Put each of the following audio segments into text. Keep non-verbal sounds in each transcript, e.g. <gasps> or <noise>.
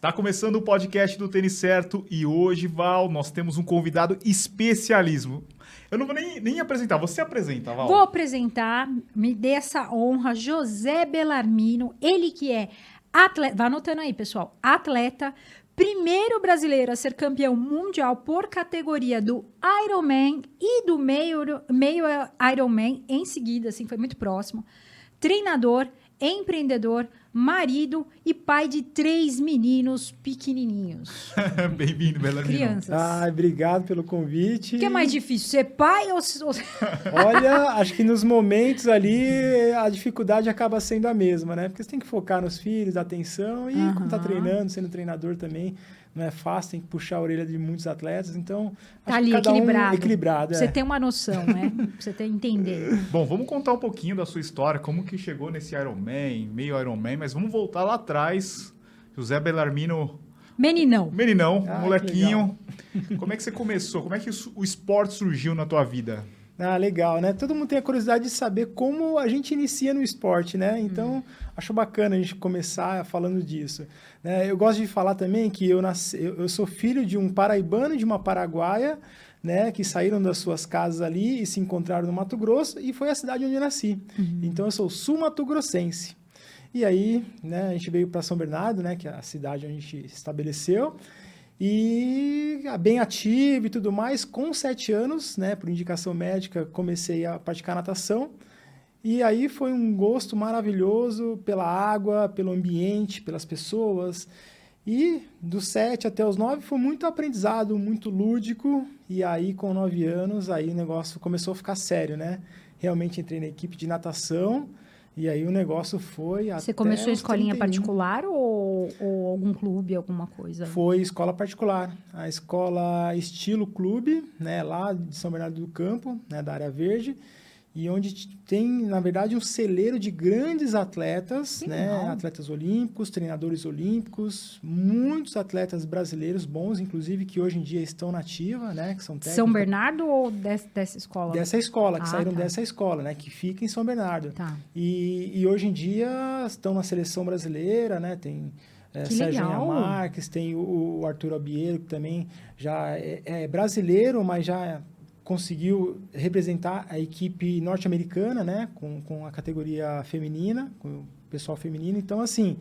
Está começando o podcast do Tênis Certo e hoje, Val, nós temos um convidado especialismo. Eu não vou nem, nem apresentar, você apresenta, Val. Vou apresentar, me dê essa honra, José Belarmino, ele que é atleta, vai anotando aí, pessoal, atleta, primeiro brasileiro a ser campeão mundial por categoria do Ironman e do meio, meio Ironman em seguida, assim, foi muito próximo, treinador, empreendedor, marido e pai de três meninos pequenininhos. <laughs> Bem-vindo, Belarmino. Crianças. Ah, obrigado pelo convite. O que é mais difícil, ser pai ou... <laughs> Olha, acho que nos momentos ali a dificuldade acaba sendo a mesma, né? Porque você tem que focar nos filhos, atenção e uhum. quando tá treinando, sendo treinador também, não é fácil, tem que puxar a orelha de muitos atletas, então tá ali equilibrado. Um equilibrado. Você é. tem uma noção, né? <laughs> você tem entender. Bom, vamos contar um pouquinho da sua história, como que chegou nesse Ironman, meio Ironman, mas vamos voltar lá atrás. José Belarmino Meninão. Meninão, ah, molequinho. Como é que você começou? Como é que o esporte surgiu na tua vida? Ah, legal, né? Todo mundo tem a curiosidade de saber como a gente inicia no esporte, né? Então, hum. acho bacana a gente começar falando disso. Né? Eu gosto de falar também que eu, nasci, eu, sou filho de um paraibano e de uma paraguaia, né, que saíram das suas casas ali e se encontraram no Mato Grosso, e foi a cidade onde eu nasci. Uhum. Então, eu sou sul-mato-grossense. E aí, né, a gente veio para São Bernardo, né, que é a cidade onde a gente estabeleceu, e bem ativo e tudo mais. Com sete anos, né, por indicação médica, comecei a praticar natação. E aí foi um gosto maravilhoso pela água, pelo ambiente, pelas pessoas. E dos sete até os nove foi muito aprendizado, muito lúdico. E aí, com nove anos, aí o negócio começou a ficar sério, né? Realmente entrei na equipe de natação. E aí o negócio foi Você começou escolinha 31. particular ou, ou, algum clube, alguma coisa? Foi escola particular. A escola estilo clube, né, lá de São Bernardo do Campo, né, da área verde e onde tem, na verdade, um celeiro de grandes atletas, né? Atletas olímpicos, treinadores olímpicos, muitos atletas brasileiros bons, inclusive, que hoje em dia estão na ativa, né? Que são técnicos. São Bernardo ou desse, dessa escola? Dessa escola, que ah, saíram tá. dessa escola, né? Que fica em São Bernardo. Tá. E, e hoje em dia estão na seleção brasileira, né? Tem... É, Sérgio Marques, tem o, o Arthur Albieiro, que também já é, é brasileiro, mas já conseguiu representar a equipe norte-americana, né, com, com a categoria feminina, com o pessoal feminino. Então, assim,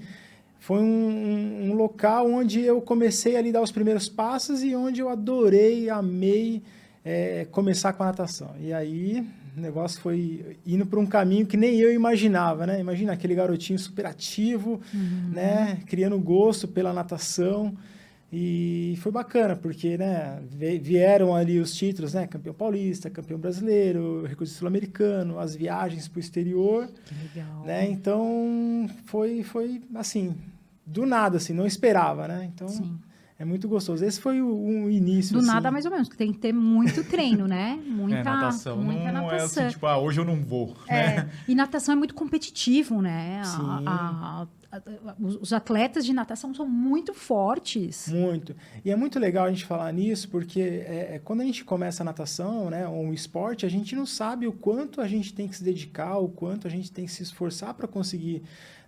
foi um, um, local onde eu comecei a dar os primeiros passos e onde eu adorei, amei é, começar com a natação. E aí o negócio foi indo para um caminho que nem eu imaginava, né? Imagina aquele garotinho super ativo, uhum. né? Criando gosto pela natação. E foi bacana, porque né, vieram ali os títulos, né? Campeão paulista, campeão brasileiro, recurso sul-americano, as viagens para o exterior. Que legal. Né? Então, foi, foi assim, do nada, assim, não esperava, né? Então, Sim. é muito gostoso. Esse foi o, um início, Do assim. nada, mais ou menos. Tem que ter muito treino, né? <laughs> Muita, é, natação. Muita não natação. é assim, tipo, ah, hoje eu não vou, é. né? E natação é muito competitivo, né? Sim. A, a, os atletas de natação são muito fortes. Muito. E é muito legal a gente falar nisso, porque é, é, quando a gente começa a natação, né, ou um esporte, a gente não sabe o quanto a gente tem que se dedicar, o quanto a gente tem que se esforçar para conseguir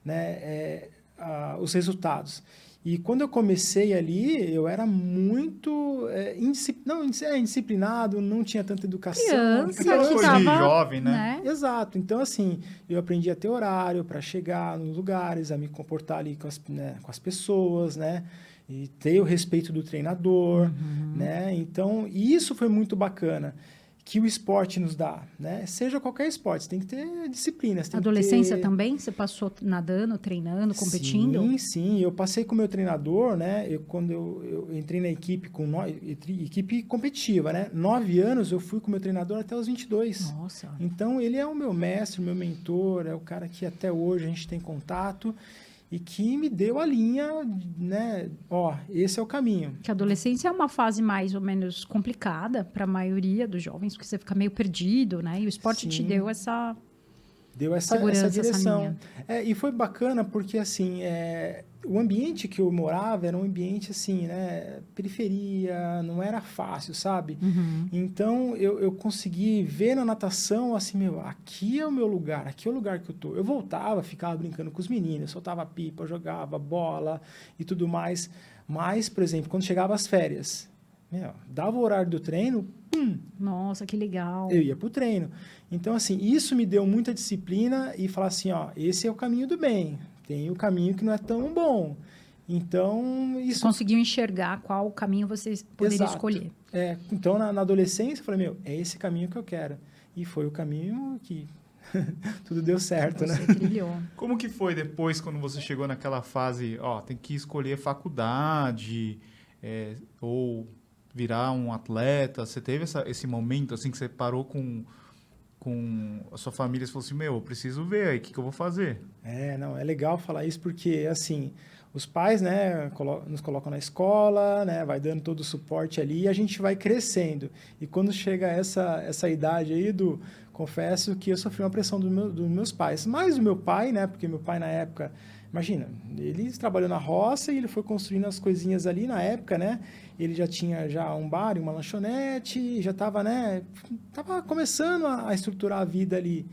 né, é, a, os resultados. E quando eu comecei ali, eu era muito é, não, é, indisciplinado, não tinha tanta educação. Criança, criança que tava, jovem, né? né? Exato. Então, assim, eu aprendi a ter horário para chegar nos lugares, a me comportar ali com as, né, com as pessoas, né? E ter o respeito do treinador, uhum. né? Então, isso foi muito bacana que o esporte nos dá, né? Seja qualquer esporte, tem que ter disciplina. Adolescência ter... também? Você passou nadando, treinando, competindo? Sim, sim. Eu passei com o meu treinador, né? Eu, quando eu, eu entrei na equipe, com no... equipe competitiva, né? Nove anos eu fui com o meu treinador até os 22. Nossa! Então, ele é o meu mestre, o meu mentor, é o cara que até hoje a gente tem contato e que me deu a linha, né? Ó, esse é o caminho. Que a adolescência é uma fase mais ou menos complicada para a maioria dos jovens, porque você fica meio perdido, né? E o esporte Sim. te deu essa deu essa, essa essa direção. linha. É, e foi bacana porque, assim, é, o ambiente que eu morava era um ambiente, assim, né, periferia, não era fácil, sabe? Uhum. Então, eu, eu consegui ver na natação, assim, meu, aqui é o meu lugar, aqui é o lugar que eu tô. Eu voltava, ficava brincando com os meninos, soltava pipa, jogava bola e tudo mais. Mas, por exemplo, quando chegava as férias, meu, dava o horário do treino, pum, Nossa, que legal. eu ia pro treino. Então, assim, isso me deu muita disciplina e falar assim, ó, esse é o caminho do bem. Tem o caminho que não é tão bom. Então, isso... conseguiu enxergar qual caminho você poderia Exato. escolher. É, então, na, na adolescência, eu falei, meu, é esse caminho que eu quero. E foi o caminho que <laughs> tudo deu certo, né? Você trilhou. <laughs> Como que foi depois, quando você chegou naquela fase, ó, tem que escolher faculdade, é, ou virar um atleta? Você teve essa, esse momento, assim, que você parou com, com a sua família e falou assim, meu, eu preciso ver aí, o que, que eu vou fazer? É, não, é legal falar isso porque, assim, os pais, né, nos colocam na escola, né, vai dando todo o suporte ali e a gente vai crescendo. E quando chega essa, essa idade aí, do, confesso que eu sofri uma pressão do meu, dos meus pais. Mais do meu pai, né, porque meu pai na época, imagina, ele trabalhou na roça e ele foi construindo as coisinhas ali na época, né, ele já tinha já um bar e uma lanchonete, já estava, né, tava começando a, a estruturar a vida ali.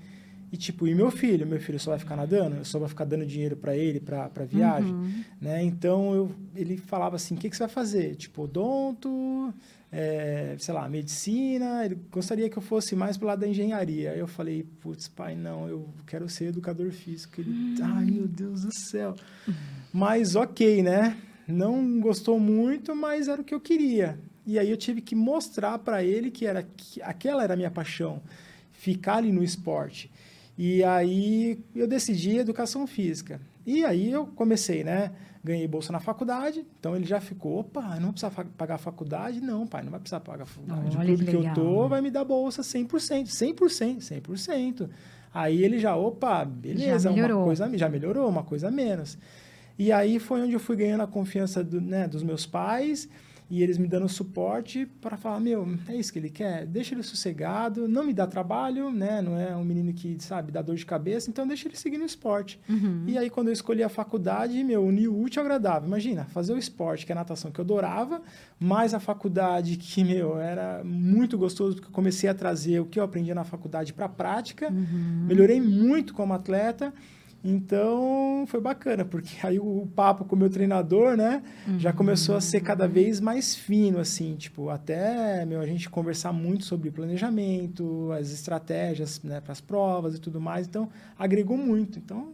E tipo, e meu filho? Meu filho só vai ficar nadando? Eu só vai ficar dando dinheiro para ele, para viagem? Uhum. Né? Então, eu, ele falava assim, o que, que você vai fazer? Tipo, odonto, é, sei lá, medicina. Ele gostaria que eu fosse mais pro lado da engenharia. Aí eu falei, putz, pai, não, eu quero ser educador físico. Ele, ai, meu Deus do céu. Mas ok, né? Não gostou muito, mas era o que eu queria. E aí eu tive que mostrar para ele que era que aquela era a minha paixão, ficar ali no esporte. E aí eu decidi educação física. E aí eu comecei, né? Ganhei bolsa na faculdade, então ele já ficou, opa, não precisa pagar a faculdade? Não, pai, não vai precisar pagar a faculdade. Olha o clube que que eu legal. tô vai me dar bolsa 100%, 100%, 100%. Aí ele já, opa, beleza, uma melhorou. coisa já melhorou, uma coisa menos. E aí foi onde eu fui ganhando a confiança do, né, dos meus pais e eles me dando suporte para falar, meu, é isso que ele quer, deixa ele sossegado, não me dá trabalho, né, não é um menino que, sabe, dá dor de cabeça, então deixa ele seguir no esporte. Uhum. E aí quando eu escolhi a faculdade, meu, uni o útil ao agradável. Imagina, fazer o esporte, que é a natação que eu adorava, mais a faculdade <laughs> que, meu, era muito gostoso, porque eu comecei a trazer o que eu aprendi na faculdade para a prática, Uhum. melhorei muito como atleta, então foi bacana, porque <laughs> aí o papo com o meu treinador, né, já começou a ser cada vez mais fino, assim, tipo, até, meu, a gente conversar muito sobre planejamento, as estratégias, né, para as provas e tudo mais, então agregou muito, então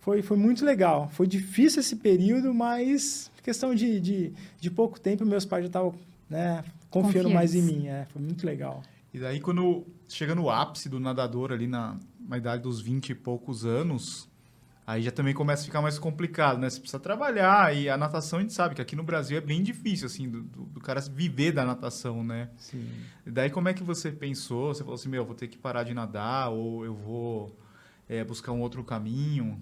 foi, foi muito legal. Foi difícil esse período, mas questão de, de, de pouco tempo, meus pais já estavam, né, confiando mais em mim, é, foi muito legal. E daí, quando chega no ápice do nadador ali na, na idade dos 20 e poucos anos, aí já também começa a ficar mais complicado, né? Você precisa trabalhar e a natação a gente sabe que aqui no Brasil é bem difícil, assim, do, do, do cara viver da natação, né? Sim. E daí, como é que você pensou? Você falou assim, meu, eu vou ter que parar de nadar ou eu vou é, buscar um outro caminho?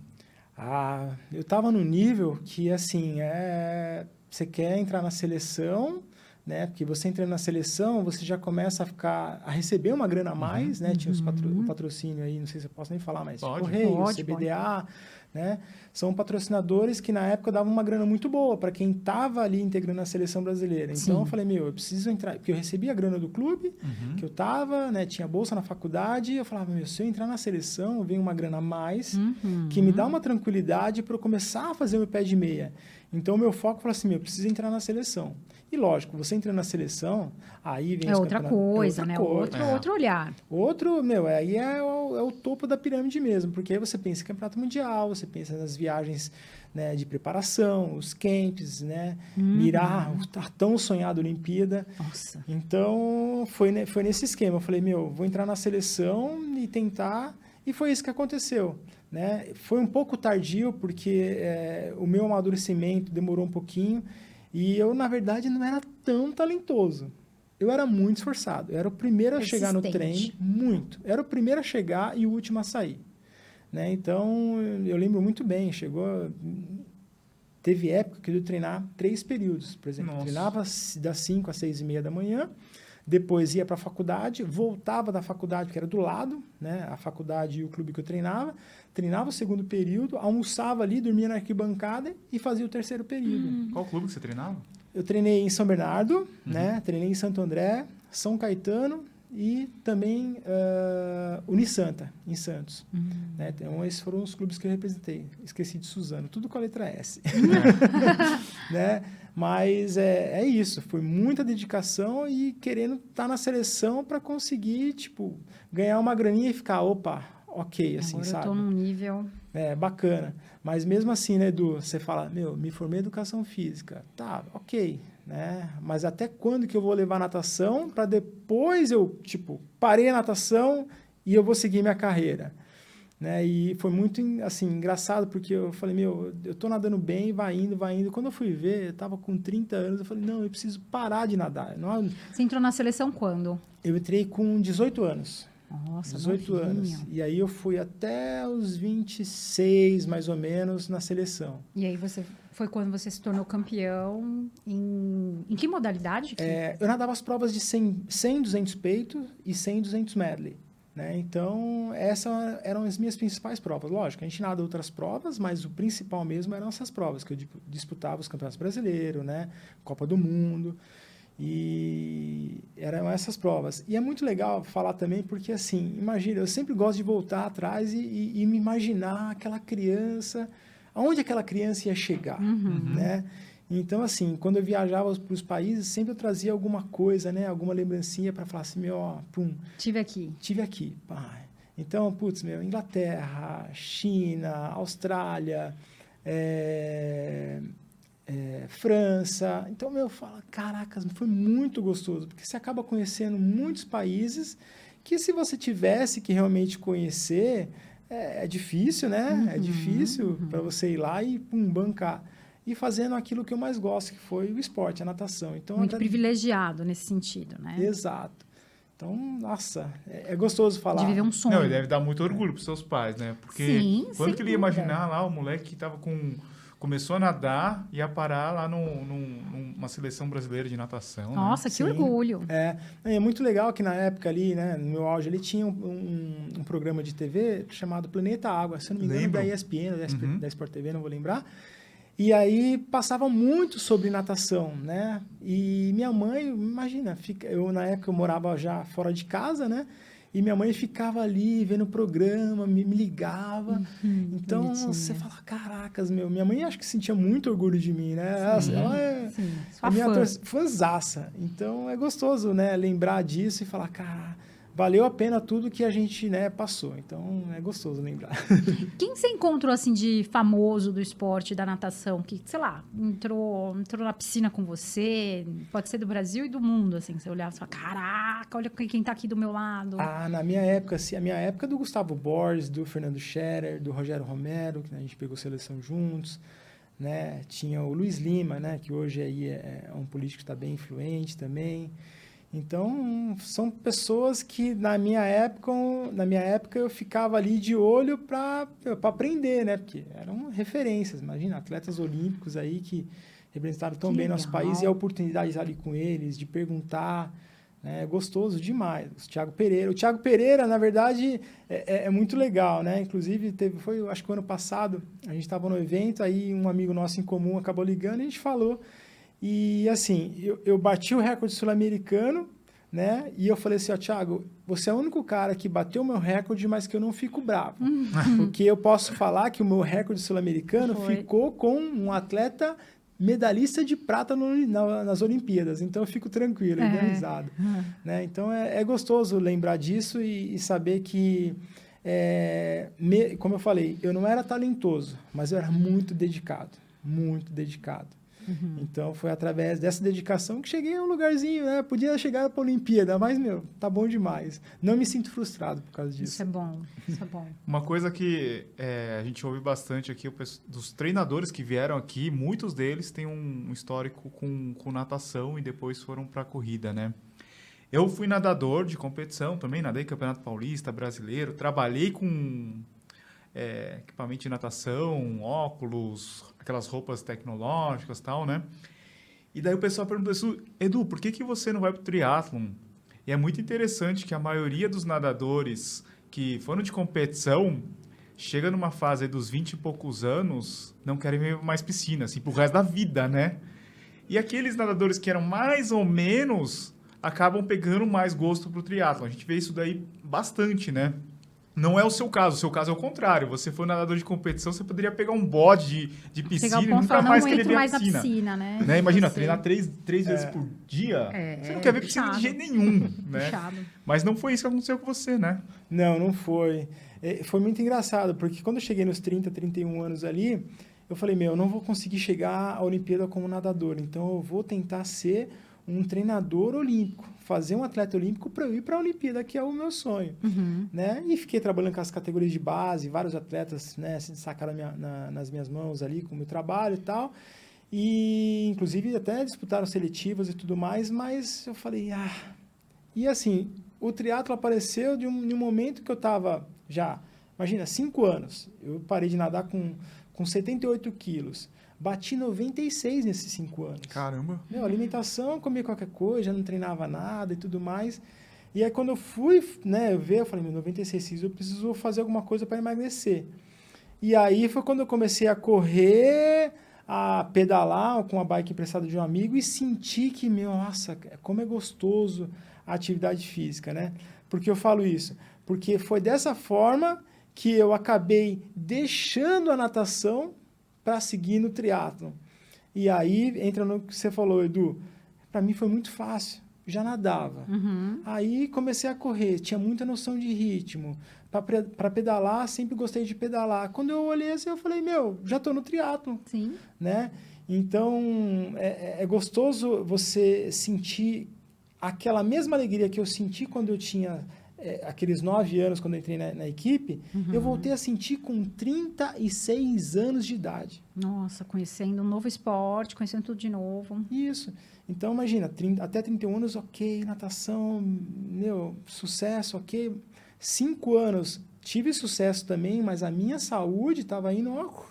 Ah, eu tava no nível que, assim, é... você quer entrar na seleção, né? Porque você entrando na seleção, você já começa a ficar... a receber uma grana a mais, né? Tinha os patro... o patrocínio aí, não sei se eu posso nem falar, mas Pode. Correio, Pode, CBDA, né? São patrocinadores que, na época, davam uma grana muito boa para quem tava ali integrando a seleção brasileira. Então, Sim. eu falei, meu, eu preciso entrar... Porque eu recebia a grana do clube, Uhum. que eu tava, né? Tinha bolsa na faculdade, eu falava, meu, se eu entrar na seleção, vem uma grana a mais Uhum. que me dá uma tranquilidade para eu começar a fazer o meu pé de meia. Então, o meu foco foi assim, meu, eu preciso entrar na seleção. E lógico, você entra na seleção, aí vem É outra campeonatos- coisa, é né? outra Outro, É. outro olhar. Outro, meu, aí é o, é o topo da pirâmide mesmo, porque aí você pensa em campeonato mundial, você pensa nas viagens né, de preparação, os camps, né? Uhum. Mirar a tão sonhada Olimpíada. Nossa. Então, foi, foi nesse esquema. Eu falei, meu, vou entrar na seleção e tentar. E foi isso que aconteceu. Né? Foi um pouco tardio, porque é, o meu amadurecimento demorou um pouquinho. E eu, na verdade, não era tão talentoso. Eu era muito esforçado. Eu era o primeiro a chegar no. Persistente. Muito. Era o primeiro a chegar e o último a sair. Né? Então, eu lembro muito bem. Chegou... Teve época que eu treinar três períodos. Por exemplo, Nossa. treinava das 5 às 6 e meia da manhã, depois ia para a faculdade, voltava da faculdade, que era do lado, né? A faculdade e o clube que eu treinava. Treinava o segundo período, almoçava ali, dormia na arquibancada e fazia o terceiro período. Hum. Qual clube que você treinava? Eu treinei em São Bernardo, uhum. né? Treinei em Santo André, São Caetano e também uh, Unisanta, em Santos. Uhum. Né? Então, esses foram os clubes que eu representei. Esqueci de Suzano, tudo com a letra S. <laughs> né? Mas é, é isso, foi muita dedicação e querendo estar tá na seleção para conseguir, tipo, ganhar uma graninha e ficar, opa, ok, assim, Agora sabe? eu tô num nível... É, bacana. Mas mesmo assim, né, Edu, você fala, meu, me formei em educação física. Tá, ok, né? Mas até quando que eu vou levar natação para depois eu, tipo, parei a natação e eu vou seguir minha carreira? Né? E foi muito assim engraçado porque eu falei, meu, eu tô nadando bem, vai indo, vai indo. Quando eu fui ver, eu tava com 30 anos, eu falei, não, eu preciso parar de nadar. Não... Você entrou na seleção quando? Eu entrei com 18 anos. Nossa, 18 novinho. anos. E aí eu fui até os 26, mais ou menos, na seleção. E aí você foi quando você se tornou campeão em, em que modalidade? É, eu nadava as provas de 100, 100 200 peito e 100 200 medley. Né? Então, essas eram as minhas principais provas. Lógico, a gente nada outras provas, mas o principal mesmo eram essas provas, que eu disputava os campeonatos brasileiros, né? Copa do Mundo. E eram essas provas. E é muito legal falar também, porque, assim, imagina, eu sempre gosto de voltar atrás e, e, e me imaginar aquela criança, aonde aquela criança ia chegar, uhum. né? Então, assim, quando eu viajava para os países, sempre eu trazia alguma coisa, né? Alguma lembrancinha para falar assim, meu, ó, pum. Tive aqui. Tive aqui, pai. Então, putz, meu, Inglaterra, China, Austrália, é, é, França. Então, meu, fala, caracas, foi muito gostoso, porque você acaba conhecendo muitos países que se você tivesse que realmente conhecer, é, é difícil, né? É uhum, é difícil uhum. para você ir lá e, pum, bancar e fazendo aquilo que eu mais gosto, que foi o esporte, a natação. Então, Muito privilegiado nesse sentido, né? Exato. Então, nossa, é, é gostoso falar. De viver um sonho. Não, ele deve dar muito orgulho para seus pais, né? Porque Sim, quando que ele ia imaginar lá o moleque que estava com começou a nadar e a parar lá no, no, numa seleção brasileira de natação. Né? Nossa, né? que Sim. orgulho! É, é muito legal que na época ali, né, no meu auge, ele tinha um, um, um programa de TV chamado Planeta Água, se não me engano, Lembro. da ESPN, da, uhum. da Sport TV, não vou lembrar. E aí passava muito sobre natação, né? E minha mãe, imagina, fica, eu na época eu morava já fora de casa, né? E minha mãe ficava ali vendo o programa, me, me ligava. Uhum, então bonitinha. você fala, caracas, meu. Minha mãe acho que sentia muito orgulho de mim, né? Sim, ela é sim. a minha fã. fãzaça. Então é gostoso, né? Lembrar disso e falar, cara valeu a pena tudo que a gente né, passou. Então é gostoso lembrar. <laughs> Quem você encontrou assim de famoso do esporte, da natação, que, sei lá, entrou, entrou na piscina com você? Pode ser do Brasil e do mundo, assim. Você olhava e falava, caraca, olha quem está aqui do meu lado. Ah, na minha época, sim, a minha época é do Gustavo Borges, do Fernando Scherer, do Rogério Romero, que né, a gente pegou seleção juntos. Né? Tinha o Luiz Lima, né? que hoje aí é, é um político que está bem influente também. Então, são pessoas que na minha época, na minha época eu ficava ali de olho para aprender, né? Porque eram referências, imagina, atletas olímpicos aí que representaram tão que bem legal. nosso país e a oportunidade de estar ali com eles, de perguntar, né? É gostoso demais. O Thiago Pereira, o Thiago Pereira, na verdade, é, é, é muito legal, né? Inclusive teve, foi, acho que o ano passado, a gente estava no evento, aí um amigo nosso em comum acabou ligando e a gente falou e assim, eu, eu bati o recorde sul-americano, né? E eu falei assim, ó, Thiago, você é o único cara que bateu o meu recorde, mas que eu não fico bravo. Uhum. <laughs> Porque eu posso falar que o meu recorde sul-americano ficou com um atleta medalhista de prata no, na, nas Olimpíadas. Então eu fico tranquilo, é. organizado. Uhum. Né? Então é, é, gostoso lembrar disso e, e saber que, é, me, como eu falei, eu não era talentoso, mas eu era muito dedicado. Muito dedicado. Uhum. Então foi através dessa dedicação que cheguei a um lugarzinho, né? Podia chegar para a Olimpíada, mas, meu, tá bom demais. Não me sinto frustrado por causa disso. Isso é bom, isso é bom. Uma coisa que é, a gente ouve bastante aqui, dos treinadores que vieram aqui, muitos deles têm um histórico com, com natação e depois foram para a corrida, né? Eu fui nadador de competição também, nadei Campeonato Paulista, brasileiro, trabalhei com é, equipamento de natação, óculos, aquelas roupas tecnológicas tal, né? E daí o pessoal perguntou isso, Edu, por que, que você não vai pro triatlon? E é muito interessante que a maioria dos nadadores que foram de competição chega numa fase dos 20 e poucos anos, não querem ver mais piscina, assim, pro resto da vida, né? E aqueles nadadores que eram mais ou menos acabam pegando mais gosto pro triatlo. A gente vê isso daí bastante, né? Não é o seu caso, o seu caso é o contrário. Você foi nadador de competição, você poderia pegar um bode de, de piscina e ponto, nunca falar, mais não querer ver a mais piscina. na piscina, né? Né? Imagina, treinar três, três vezes É. por dia, É, você não é quer ver piscina de jeito nenhum, <laughs> né? Puxado. Mas não foi isso que aconteceu com você, né? Não, não foi. É, Foi muito engraçado, porque quando eu cheguei nos 30, 31 anos ali, eu falei, meu, eu não vou conseguir chegar à Olimpíada como nadador, então eu vou tentar ser um treinador olímpico, fazer um atleta olímpico para eu ir para a Olimpíada, que é o meu sonho. Uhum. Né? E fiquei trabalhando com as categorias de base, vários atletas né, se sacaram minha- na- nas minhas mãos ali com o meu trabalho e tal. E, inclusive, até disputaram seletivas e tudo mais, mas eu falei, ah... E, assim, o triatlo apareceu de um, de um momento que eu estava já, imagina, cinco anos. Eu parei de nadar com, com 78 quilos. Bati 96 nesses cinco anos. Caramba. Meu, alimentação, comia qualquer coisa, não treinava nada e tudo mais. E aí, quando eu fui né, ver, eu falei, meu, 96 quilos, eu preciso fazer alguma coisa para emagrecer. E aí foi quando eu comecei a correr, a pedalar com a bike emprestada de um amigo e senti que, meu, nossa, como é gostoso a atividade física, né? Por que eu falo isso? Porque foi dessa forma que eu acabei deixando a natação para seguir no triatlo. E aí entra no que você falou, Edu. Para mim foi muito fácil. Já nadava. Uhum. Aí comecei a correr, tinha muita noção de ritmo. Para pedalar, sempre gostei de pedalar. Quando eu olhei assim, eu falei, meu, já estou no triatlo, Sim. né? Então, é, é gostoso você sentir aquela mesma alegria que eu senti quando eu tinha é, aqueles nove anos, quando eu entrei na, na equipe, eu voltei a sentir com 36 anos de idade. Nossa, conhecendo um novo esporte, conhecendo tudo de novo. Isso. Então, imagina, 30, até 31 anos, ok, natação, meu, sucesso, ok. Cinco anos, tive sucesso também, mas a minha saúde estava indo ó,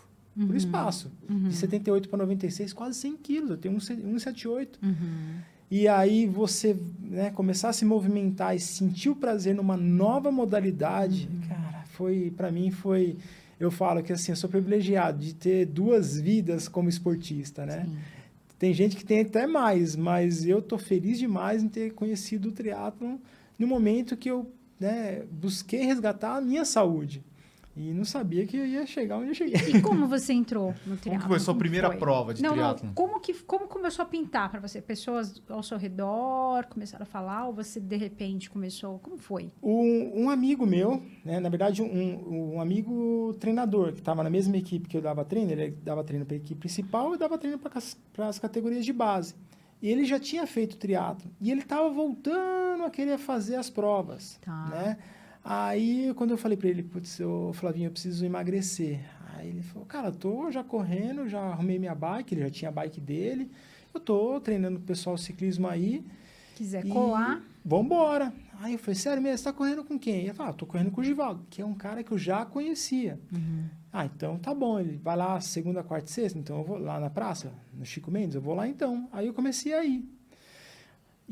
por espaço. De 78 para 96, quase 100 quilos. Eu tenho 178. Uhum. E aí você né, começar a se movimentar e sentir o prazer numa nova modalidade, cara, foi, para mim foi... Eu falo que assim, eu sou privilegiado de ter duas vidas como esportista, né? Sim. Tem gente que tem até mais, mas eu tô feliz demais em ter conhecido o triatlon no momento que eu né, busquei resgatar a minha saúde. E não sabia que eu ia chegar onde eu cheguei. E como você entrou no triatlo? Como foi a sua primeira prova de não, triatlon? Não, como, que, como começou a pintar para você? Pessoas ao seu redor começaram a falar ou você, de repente, começou... Como foi? Um, um amigo meu, né, na verdade, um, um amigo treinador, que estava na mesma equipe que eu dava treino, ele dava treino para a equipe principal e dava treino para as categorias de base. E ele já tinha feito triatlo e ele estava voltando a querer fazer as provas, Tá. né? Aí, quando eu falei para ele, putz, ô, Flavinho, eu preciso emagrecer. Aí ele falou, cara, tô já correndo, já arrumei minha bike, ele já tinha a bike dele, eu tô treinando o pessoal ciclismo aí, Quiser colar... Vambora. Aí eu falei, sério mesmo, você tá correndo com quem? Ele falou, ah, tô correndo com o Givaldo, que é um cara que eu já conhecia. Uhum. Ah, então tá bom. Ele vai lá segunda, quarta e sexta, então eu vou lá na praça, no Chico Mendes, eu vou lá então. Aí eu comecei a ir.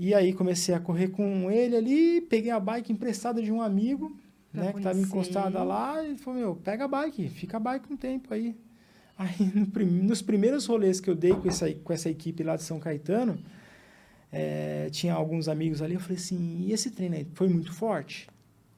E aí comecei a correr com ele ali, peguei a bike emprestada de um amigo, Pra né, que tava conhecer. encostada lá, e ele falou, meu, pega a bike, fica a bike um tempo aí. <laughs> Aí no prim- nos primeiros rolês que eu dei com essa, com essa equipe lá de São Caetano, é, tinha alguns amigos ali, eu falei assim, e esse treino aí, foi muito forte?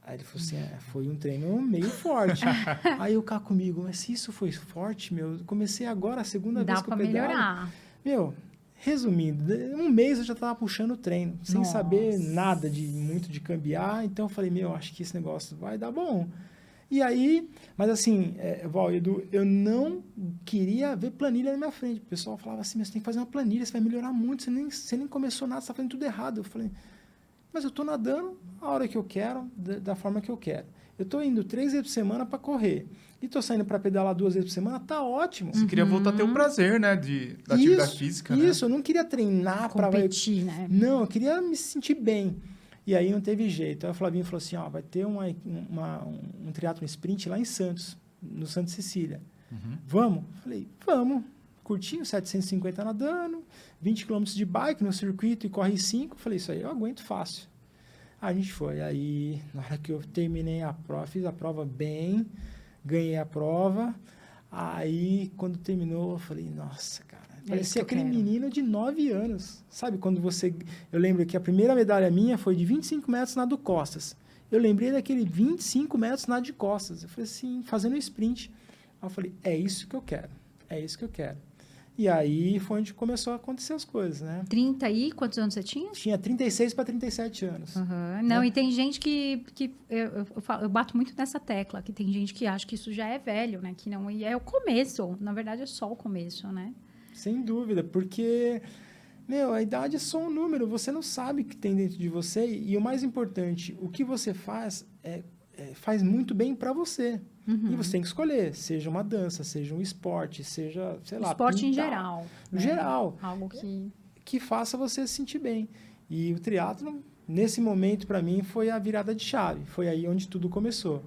Aí ele falou assim, é, foi um treino meio forte. <laughs> aí eu cá comigo, mas se isso foi forte, meu, eu comecei agora a segunda Dá vez que eu pedalo. melhorar. Meu, resumindo, um mês eu já tava puxando o treino, sem Nossa. saber nada de muito de cambiar. Então eu falei, meu, acho que esse negócio vai dar bom. E aí, mas assim, é, Val, Edu, eu não queria ver planilha na minha frente. O pessoal falava assim, mas você tem que fazer uma planilha, você vai melhorar muito, você nem, você nem começou nada, você tá fazendo tudo errado. Eu falei, mas eu tô nadando a hora que eu quero, da, da forma que eu quero. Eu tô indo três vezes por semana para correr. E tô saindo para pedalar duas vezes por semana, tá ótimo. Você queria voltar a ter o prazer, né? De, da atividade Isso, física, né? Isso, eu não queria treinar para Competir, né? Não, eu queria me sentir bem. E aí não teve jeito. Aí o Flavinho falou assim, ó, vai ter uma, uma, um, um triatlo sprint lá em Santos, no Santa Cecília. Uhum. Vamos? Falei, vamos. Curtinho, 750 nadando, 20 km de bike no circuito e corre 5. Falei, isso aí eu aguento fácil. A gente foi. Aí, na hora que eu terminei a prova, fiz a prova bem, ganhei a prova. Aí, quando terminou, eu falei, nossa, cara. É Parecia aquele quero. menino de 9 anos. Sabe quando você. Eu lembro que a primeira medalha minha foi de 25 metros na do costas. Eu lembrei daquele 25 metros na de costas. Eu falei assim, fazendo um sprint. Aí eu falei, é isso que eu quero. É isso que eu quero. E aí foi onde começou a acontecer as coisas, né? 30 e quantos anos você tinha? Tinha 36 para 37 anos. Aham. Não, Né? e tem gente que, que eu, eu, eu falo- eu bato muito nessa tecla, que tem gente que acha que isso já é velho, né? Que não, e é o começo. Na verdade, é só o começo, né? Sem dúvida, porque, meu, a idade é só um número, você não sabe o que tem dentro de você e o mais importante, o que você faz é, é- faz muito bem para você. Uhum. E você tem que escolher, seja uma dança, seja um esporte, seja, sei lá, Esporte em pintar, geral. No né? geral, Algo que. que faça você se sentir bem. E o triatlo nesse momento para mim foi a virada de chave, foi aí onde tudo começou.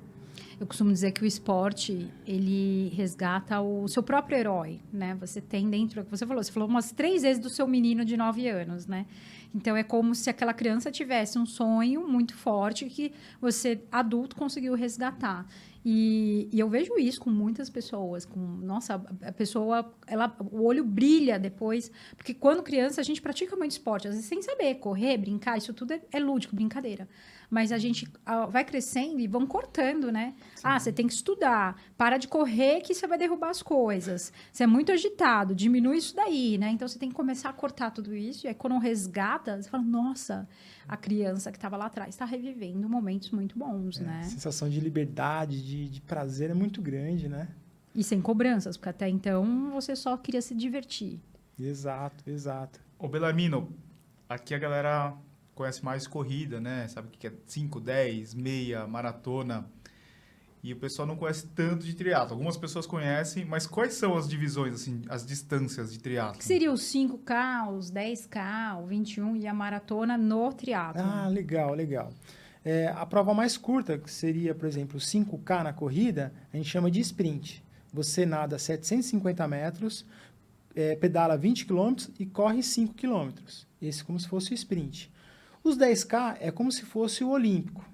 Eu costumo dizer que o esporte, ele resgata o seu próprio herói, né? Você tem dentro, você falou, você falou umas três vezes do seu menino de nove anos, né? Então, é como se aquela criança tivesse um sonho muito forte que você, adulto, conseguiu resgatar. E, e eu vejo isso com muitas pessoas. Com, nossa, a pessoa, ela, o olho brilha depois. Porque quando criança, a gente pratica muito esporte. Às vezes sem saber, correr, brincar, isso tudo é, é lúdico, brincadeira. Mas a gente vai crescendo e vão cortando, né? Ah, você tem que estudar. Para de correr que você vai derrubar as coisas. Você é muito agitado, diminui isso daí, né? Então você tem que começar a cortar tudo isso. E aí quando resgata, você fala, nossa, a criança que estava lá atrás está revivendo momentos muito bons, É, né? A sensação de liberdade, de, de prazer é muito grande, né? E sem cobranças, porque até então você só queria se divertir. Exato, exato. Ô, Belarmino, aqui a galera conhece mais corrida, né? Sabe o que é 5, 10, meia, maratona. E o pessoal não conhece tanto de triatlo. Algumas pessoas conhecem, mas quais são as divisões, assim, as distâncias de O triatlo? que seria os 5K, os 10K, o 21 e a maratona no triatlo? Ah, legal, legal. É, a prova mais curta, que seria, por exemplo, 5K na corrida, a gente chama de sprint. Você nada 750 metros, é, pedala 20 km e corre 5 km. Esse é como se fosse o sprint. Os 10K é como se fosse o olímpico.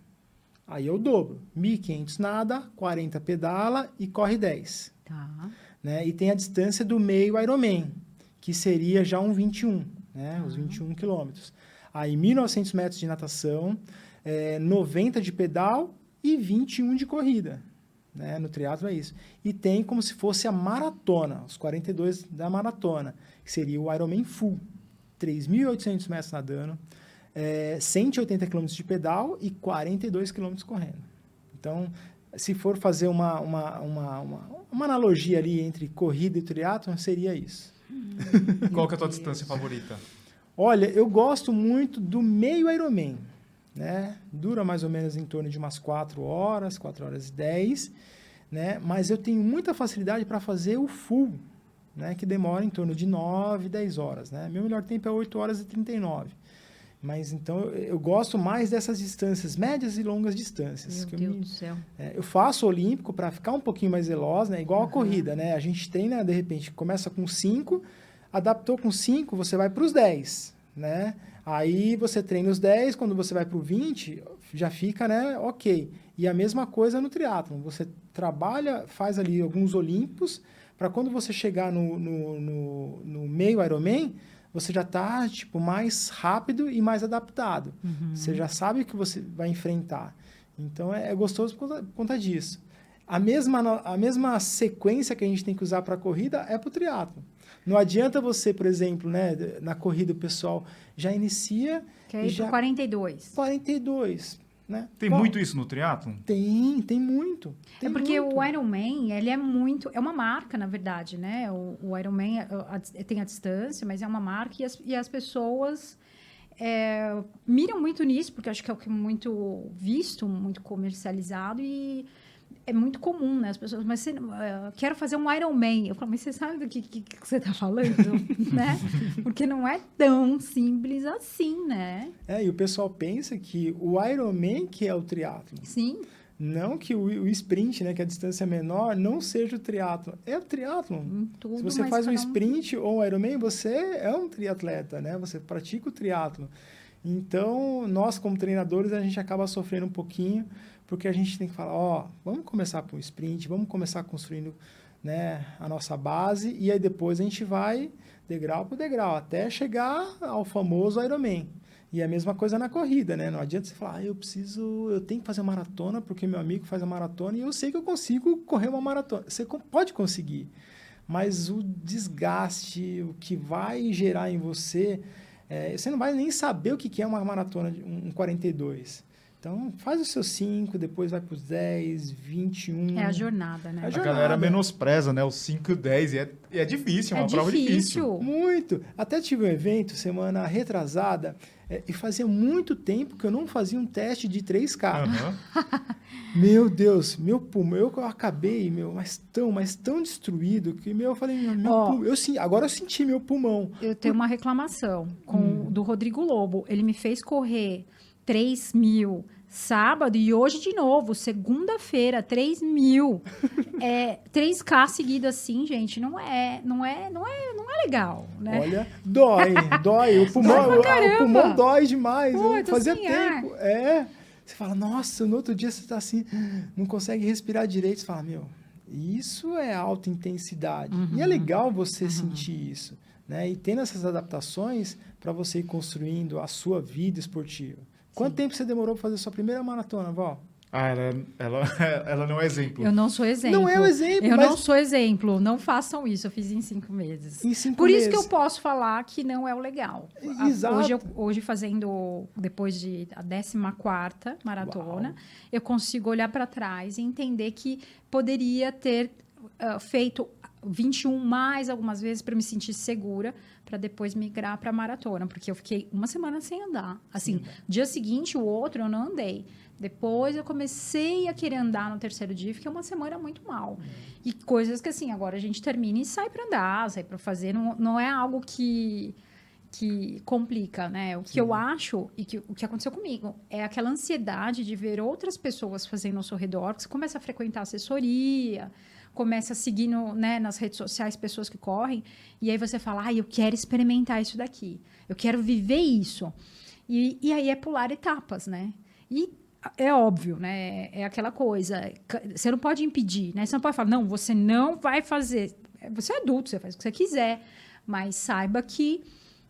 Aí é o dobro. 1.500 nada, 40 pedala e corre 10 Tá. né? E tem a distância do meio Ironman, que seria já um 21, né? Os 21 quilômetros. Aí 1.900 metros de natação, eh, 90 de pedal e 21 de corrida, né? No triatlo é isso. E tem como se fosse a maratona, os 42 da maratona, que seria o Ironman full, 3.800 metros nadando, eh, 180 quilômetros de pedal e 42 quilômetros correndo. Então, se for fazer uma, uma, uma, uma, uma analogia ali entre corrida e triatlon, seria isso. <laughs> Qual que é a tua distância favorita? Olha, eu gosto muito do meio Ironman, né? Dura mais ou menos em torno de umas 4 horas, 4 horas e 10, né? Mas eu tenho muita facilidade para fazer o full, né? Que demora em torno de 9, 10 horas, né? Meu melhor tempo é 8 horas e 39. Mas então eu, eu gosto mais dessas distâncias, médias e longas distâncias. Meu Deus me- do céu. é, eu faço olímpico para ficar um pouquinho mais veloz, né? Igual a Aham. corrida, né? A gente treina, de repente, começa com 5, adaptou com 5, você vai para os 10, né? Aí você treina os 10, quando você vai para o 20, já fica, né, ok. E a mesma coisa no triatlon. Você trabalha, faz ali alguns olímpicos, para quando você chegar no, no, no, no meio Ironman, você já está tipo, mais rápido e mais adaptado. Uhum. Você já sabe o que você vai enfrentar. Então é, é gostoso por conta, por conta disso. A mesma, a mesma sequência que a gente tem que usar para a corrida é para o triatlo. Não adianta você, por exemplo, né, na corrida o pessoal já inicia Que é e ir já pro 42. 42, né? Tem Bom, muito isso no triatlo? Tem, tem muito. É tem porque muito. o Ironman, ele é muito... É uma marca, na verdade, né? O, o Ironman é- a- tem a distância, mas é uma marca e as, e as pessoas... é, miram muito nisso, porque acho que é o que é muito visto, muito comercializado e é muito comum, né? As pessoas, mas você, eh, quero fazer um Iron Man. Eu falo, mas você sabe do que, que, que você está falando, <laughs> né? Porque não é tão simples assim, né? É, e o pessoal pensa que o Ironman que é o triatlo. Sim, Não que o, o sprint, né, que é a distância menor, não seja o triatlo. É o triatlo. Se você faz um sprint ou um Ironman, você é um triatleta, né? Você pratica o triatlo. Então, nós como treinadores, a gente acaba sofrendo um pouquinho, porque a gente tem que falar, ó, vamos começar com o sprint, vamos começar construindo né, a nossa base, e aí depois a gente vai degrau por degrau, até chegar ao famoso Ironman. E a mesma coisa na corrida, né? Não adianta você falar, ah, eu preciso, eu tenho que fazer maratona porque meu amigo faz a maratona e eu sei que eu consigo correr uma maratona. Você pode conseguir, mas o desgaste, o que vai gerar em você, é, você não vai nem saber o que é uma maratona, um 42. Então, faz os seus 5, depois vai para os 10, 21. É a jornada, né? A, a galera menospreza, né? Os 5 e 10. E é, e é difícil, é uma é prova difícil. difícil. Muito. Até tive um evento semana retrasada é, e fazia muito tempo que eu não fazia um teste de 3K. Uhum. <laughs> meu Deus, meu pulmão, eu acabei, meu, mas tão, mas tão destruído que meu, eu falei, meu oh, pulmão, eu, agora eu senti meu pulmão. Eu tenho uma reclamação com, hum. do Rodrigo Lobo. Ele me fez correr 3 mil sábado e hoje de novo, segunda-feira, 3 mil. <laughs> é, 3K seguido assim, gente, não é, não é, não é, não é legal, né? Olha, dói, dói. O <laughs> pulmão, dói o, o, pulmão dói demais. Pô, Fazia assim, tempo. É. é. Você fala, nossa, no outro dia você está assim, não consegue respirar direito. Você fala, meu, isso é alta intensidade. Uhum. E é uhum. legal você uhum. sentir isso. Né? E tendo essas adaptações para você ir construindo a sua vida esportiva. Quanto tempo você demorou para fazer sua primeira maratona, Val? Ah, ela, ela, <laughs> ela não é exemplo. Eu não sou exemplo. Não é o exemplo. Eu mas... não sou exemplo. Não façam isso. Eu fiz em cinco meses. Em cinco Por meses. isso que eu posso falar que não é o legal. Exato. Hoje, eu, hoje fazendo, depois de a 14 maratona, Uau. eu consigo olhar para trás e entender que poderia ter uh, feito 21 mais algumas vezes para me sentir segura para depois migrar para maratona, porque eu fiquei uma semana sem andar. Assim, Sim. dia seguinte, o outro, eu não andei. Depois eu comecei a querer andar no terceiro dia, fiquei uma semana muito mal. Uhum. E coisas que, assim, agora a gente termina e sai para andar, sai para fazer. Não, não é algo que, que complica, né? O Sim. que eu acho e que, o que aconteceu comigo é aquela ansiedade de ver outras pessoas fazendo ao seu redor, que você começa a frequentar assessoria, começa a seguir no, né, nas redes sociais pessoas que correm, e aí você fala, ah, eu quero experimentar isso daqui, eu quero viver isso. E, e aí é pular etapas, né? E é óbvio, né? É aquela coisa, você não pode impedir, né? Você não pode falar, não, você não vai fazer. Você é adulto, você faz o que você quiser, mas saiba que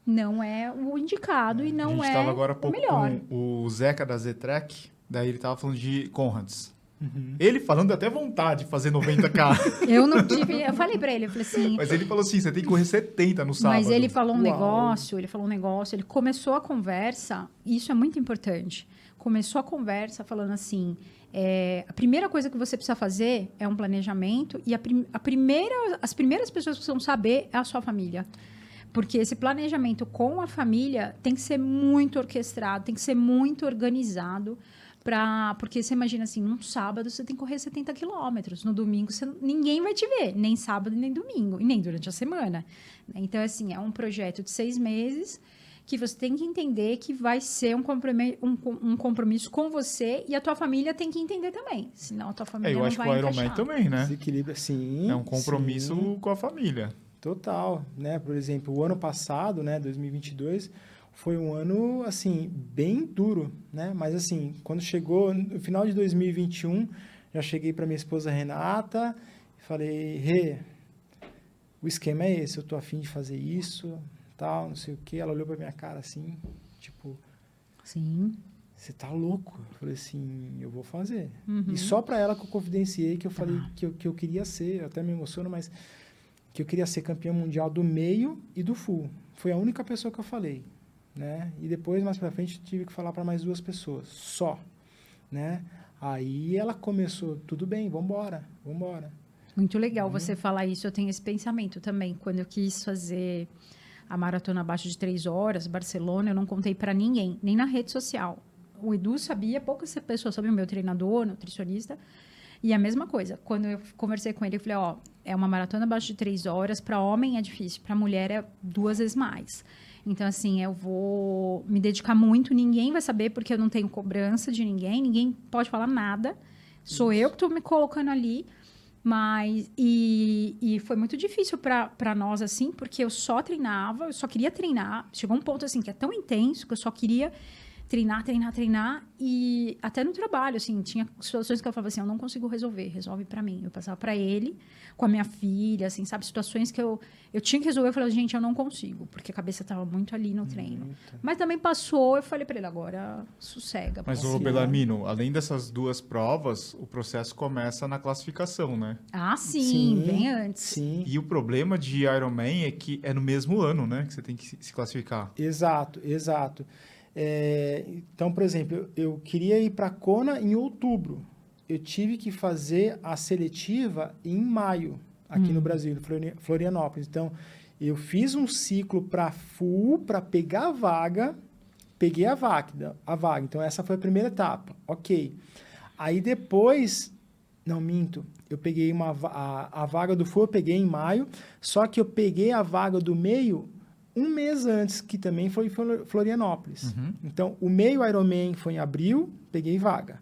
não é o indicado é, e não é. A gente estava é agora há pouco com o Zeca da Zetrek, daí ele estava falando de Conrads. Uhum. Ele falando até vontade de fazer 90k. <laughs> eu não tive. Eu falei para ele, eu falei assim. Mas ele falou assim: você tem que correr 70 no sábado. Mas ele falou um Uau. negócio, ele falou um negócio, ele começou a conversa, isso é muito importante. Começou a conversa falando assim: é, a primeira coisa que você precisa fazer é um planejamento, e a, prim, a primeira, as primeiras pessoas que precisam saber é a sua família. Porque esse planejamento com a família tem que ser muito orquestrado, tem que ser muito organizado Pra, porque você imagina assim, num sábado você tem que correr 70 quilômetros, no domingo você, ninguém vai te ver, nem sábado nem domingo, e nem durante a semana. Então, assim, é um projeto de seis meses que você tem que entender que vai ser um compromisso, um, um compromisso com você e a tua família tem que entender também, senão a tua família é, eu não acho vai que o Ironman também, né? Desequilíbrio, sim. É um compromisso sim. com a família. Total, né? Por exemplo, o ano passado, né, 2022 foi um ano, assim, bem duro, né? Mas, assim, quando chegou no final de 2021, já cheguei para minha esposa Renata e falei, Rê, o esquema é esse, eu tô afim de fazer isso, tal, não sei o quê. Ela olhou para minha cara assim, tipo... Sim. Você tá louco? Eu falei assim, eu vou fazer. Uhum. E só para ela que eu confidenciei que eu falei ah. que, eu, que eu queria ser, eu até me emociono, mas que eu queria ser campeão mundial do meio e do full. Foi a única pessoa que eu falei né? E depois, mais para frente, tive que falar para mais duas pessoas, só, né? Aí ela começou, tudo bem, vamos embora, vamos embora. Muito legal uhum. você falar isso. Eu tenho esse pensamento também. Quando eu quis fazer a maratona abaixo de três horas, Barcelona, eu não contei para ninguém, nem na rede social. O Edu sabia, poucas pessoas sabiam, meu treinador, nutricionista. E a mesma coisa, quando eu conversei com ele, eu falei: Ó, é uma maratona abaixo de três horas, para homem é difícil, para mulher é duas vezes mais. Então, assim, eu vou me dedicar muito, ninguém vai saber porque eu não tenho cobrança de ninguém, ninguém pode falar nada. Sou Isso. eu que estou me colocando ali. Mas, e, e foi muito difícil para nós, assim, porque eu só treinava, eu só queria treinar. Chegou um ponto, assim, que é tão intenso que eu só queria treinar, treinar, treinar. E até no trabalho, assim, tinha situações que eu falava assim, eu não consigo resolver, resolve para mim. Eu passava para ele, com a minha filha, assim, sabe? Situações que eu, eu tinha que resolver, eu falava, gente, eu não consigo, porque a cabeça tava muito ali no treino. Muito. Mas também passou, eu falei para ele, agora sossega. Mas, o Belarmino, além dessas duas provas, o processo começa na classificação, né? Ah, sim, sim bem antes. Sim. E o problema de Ironman é que é no mesmo ano, né, que você tem que se classificar. Exato, exato. É, então, por exemplo, eu, eu queria ir para Kona em outubro. Eu tive que fazer a seletiva em maio, aqui hum. no Brasil, em Florianópolis. Então, eu fiz um ciclo para full, para pegar a vaga, peguei a vaga, a vaga. Então, essa foi a primeira etapa. Ok. Aí depois, não minto, eu peguei uma, a, a vaga do full, eu peguei em maio, só que eu peguei a vaga do meio um mês antes, que também foi em Florianópolis. Uhum. Então, o meio Ironman foi em abril, peguei vaga.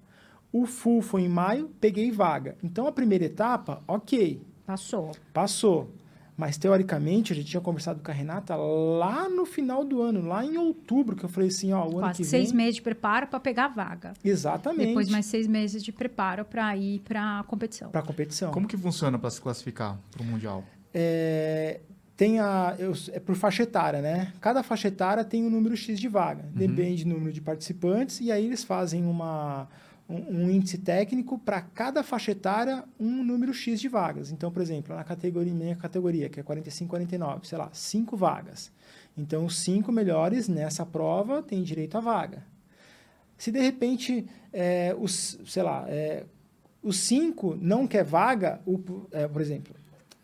O full foi em maio, peguei vaga. Então, a primeira etapa, ok. Passou. Passou. Mas, teoricamente, eu já tinha conversado com a Renata lá no final do ano, lá em outubro, que eu falei assim, ó, o Quase ano que seis meses de preparo para pegar a vaga. Exatamente. Depois mais seis meses de preparo para ir para a competição. Para a competição. Como que funciona para se classificar para o Mundial? É, tem a. Eu, é por faixa etária, né? Cada faixa etária tem um número X de vaga. Uhum. Depende do número de participantes, e aí eles fazem uma, um, um índice técnico para cada faixa etária um número X de vagas. Então, por exemplo, na categoria, minha categoria, que é 45, 49, sei lá, cinco vagas. Então, os cinco melhores nessa prova têm direito à vaga. Se de repente, é, os, sei lá, é, os cinco não quer vaga, o, é, por exemplo,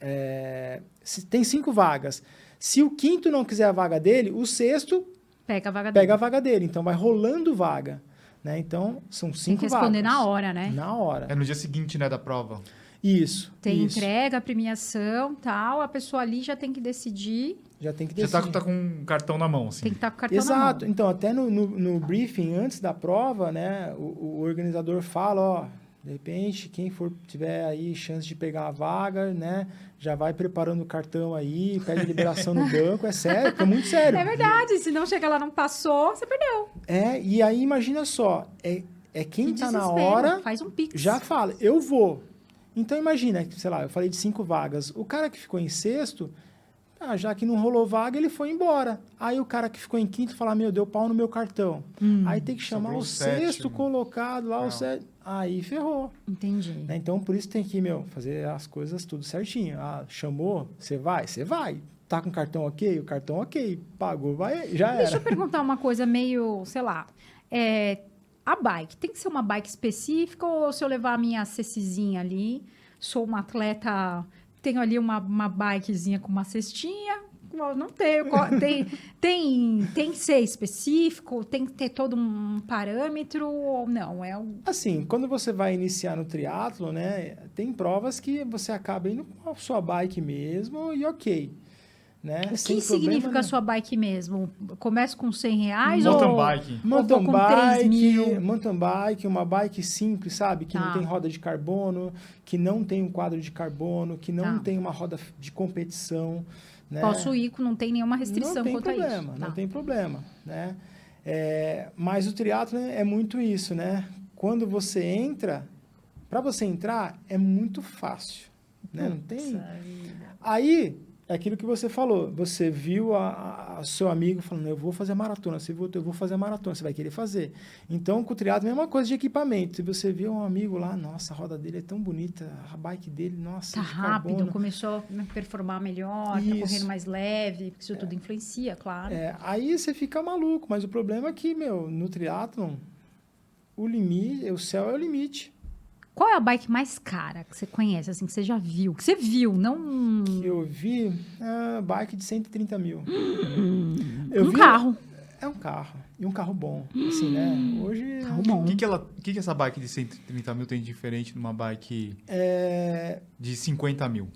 é, tem cinco vagas. Se o quinto não quiser a vaga dele, o sexto pega a vaga pega dele. A vaga dele. Então vai rolando vaga. Né? Então, são cinco Tem que responder vagas. na hora, né? Na hora. É no dia seguinte, né, da prova. Isso. Tem isso. entrega, premiação, tal. A pessoa ali já tem que decidir. Já tem que decidir. Você tá, tá com um cartão na mão, assim. Tem que estar tá com o cartão Exato. na mão. Então, até no, no, no, briefing, antes da prova, né, o, o organizador fala, ó, de repente, quem for tiver aí chance de pegar a vaga, né, já vai preparando o cartão aí, pede liberação no <laughs> banco, é sério, é muito sério. É verdade, se não chegar lá não passou, você perdeu. É, e aí imagina só, é, é quem está na hora, faz um pix. já fala, eu vou. Então imagina, sei lá, eu falei de cinco vagas, o cara que ficou em sexto, ah, já que não rolou vaga, ele foi embora. Aí o cara que ficou em quinto fala, meu, deu pau no meu cartão. Hum, aí tem que chamar o sexto colocado lá, não. o sétimo. Aí ferrou. Entendi. Né? Então, por isso tem que, meu, fazer as coisas tudo certinho. Ah, chamou, você vai? Você vai. Tá com cartão ok? O cartão ok. Pagou, vai, já Deixa era. eu perguntar uma coisa meio, sei lá. É, a bike, tem que ser uma bike específica ou se eu levar a minha cecizinha ali, sou uma atleta tenho ali uma, uma bikezinha com uma cestinha. Não tenho. <laughs> Tem, tem, tem que ser específico? Tem que ter todo um parâmetro ou não? É um... Assim, quando você vai iniciar no triatlo, né? Tem provas que você acaba indo com a sua bike mesmo e ok. Né? O que significa a sua bike mesmo? Começa com 100 reais mountain ou... Bike. Mountain com bike. mil? Mountain bike, uma bike simples, sabe? Que tá. não tem roda de carbono, que não tem um quadro de carbono, que não tá. tem uma roda de competição. Né? Posso ir, não tem nenhuma restrição não tem quanto problema, a isso. Não tá. tem problema, né? É, mas o triatlo é muito isso, né? Quando você entra, para você entrar é muito fácil, né? Não tem. Aí é aquilo que você falou. Você viu a, a, seu amigo falando, eu vou fazer maratona. Você viu, eu vou fazer maratona. Você vai querer fazer. Então, com o triatlo, é mesma coisa de equipamento. Se você viu um amigo lá, nossa, a roda dele é tão bonita, a bike dele, nossa, tá rápido, carbono. começou a performar melhor, isso. tá correndo mais leve. Isso é. tudo influencia, claro. É, aí você fica maluco. Mas o problema é que, meu, no triatlon, o limite, o céu é o limite. Qual é a bike mais cara que você conhece, assim, que você já viu? Que você viu, não... Que eu vi? É bike de 130 mil. eu um vi, carro. É um carro. E um carro bom, assim, né? Hoje... Carro bom. O que, que, ela, que, que essa bike de 130 mil tem de diferente de uma bike é... de 50 mil?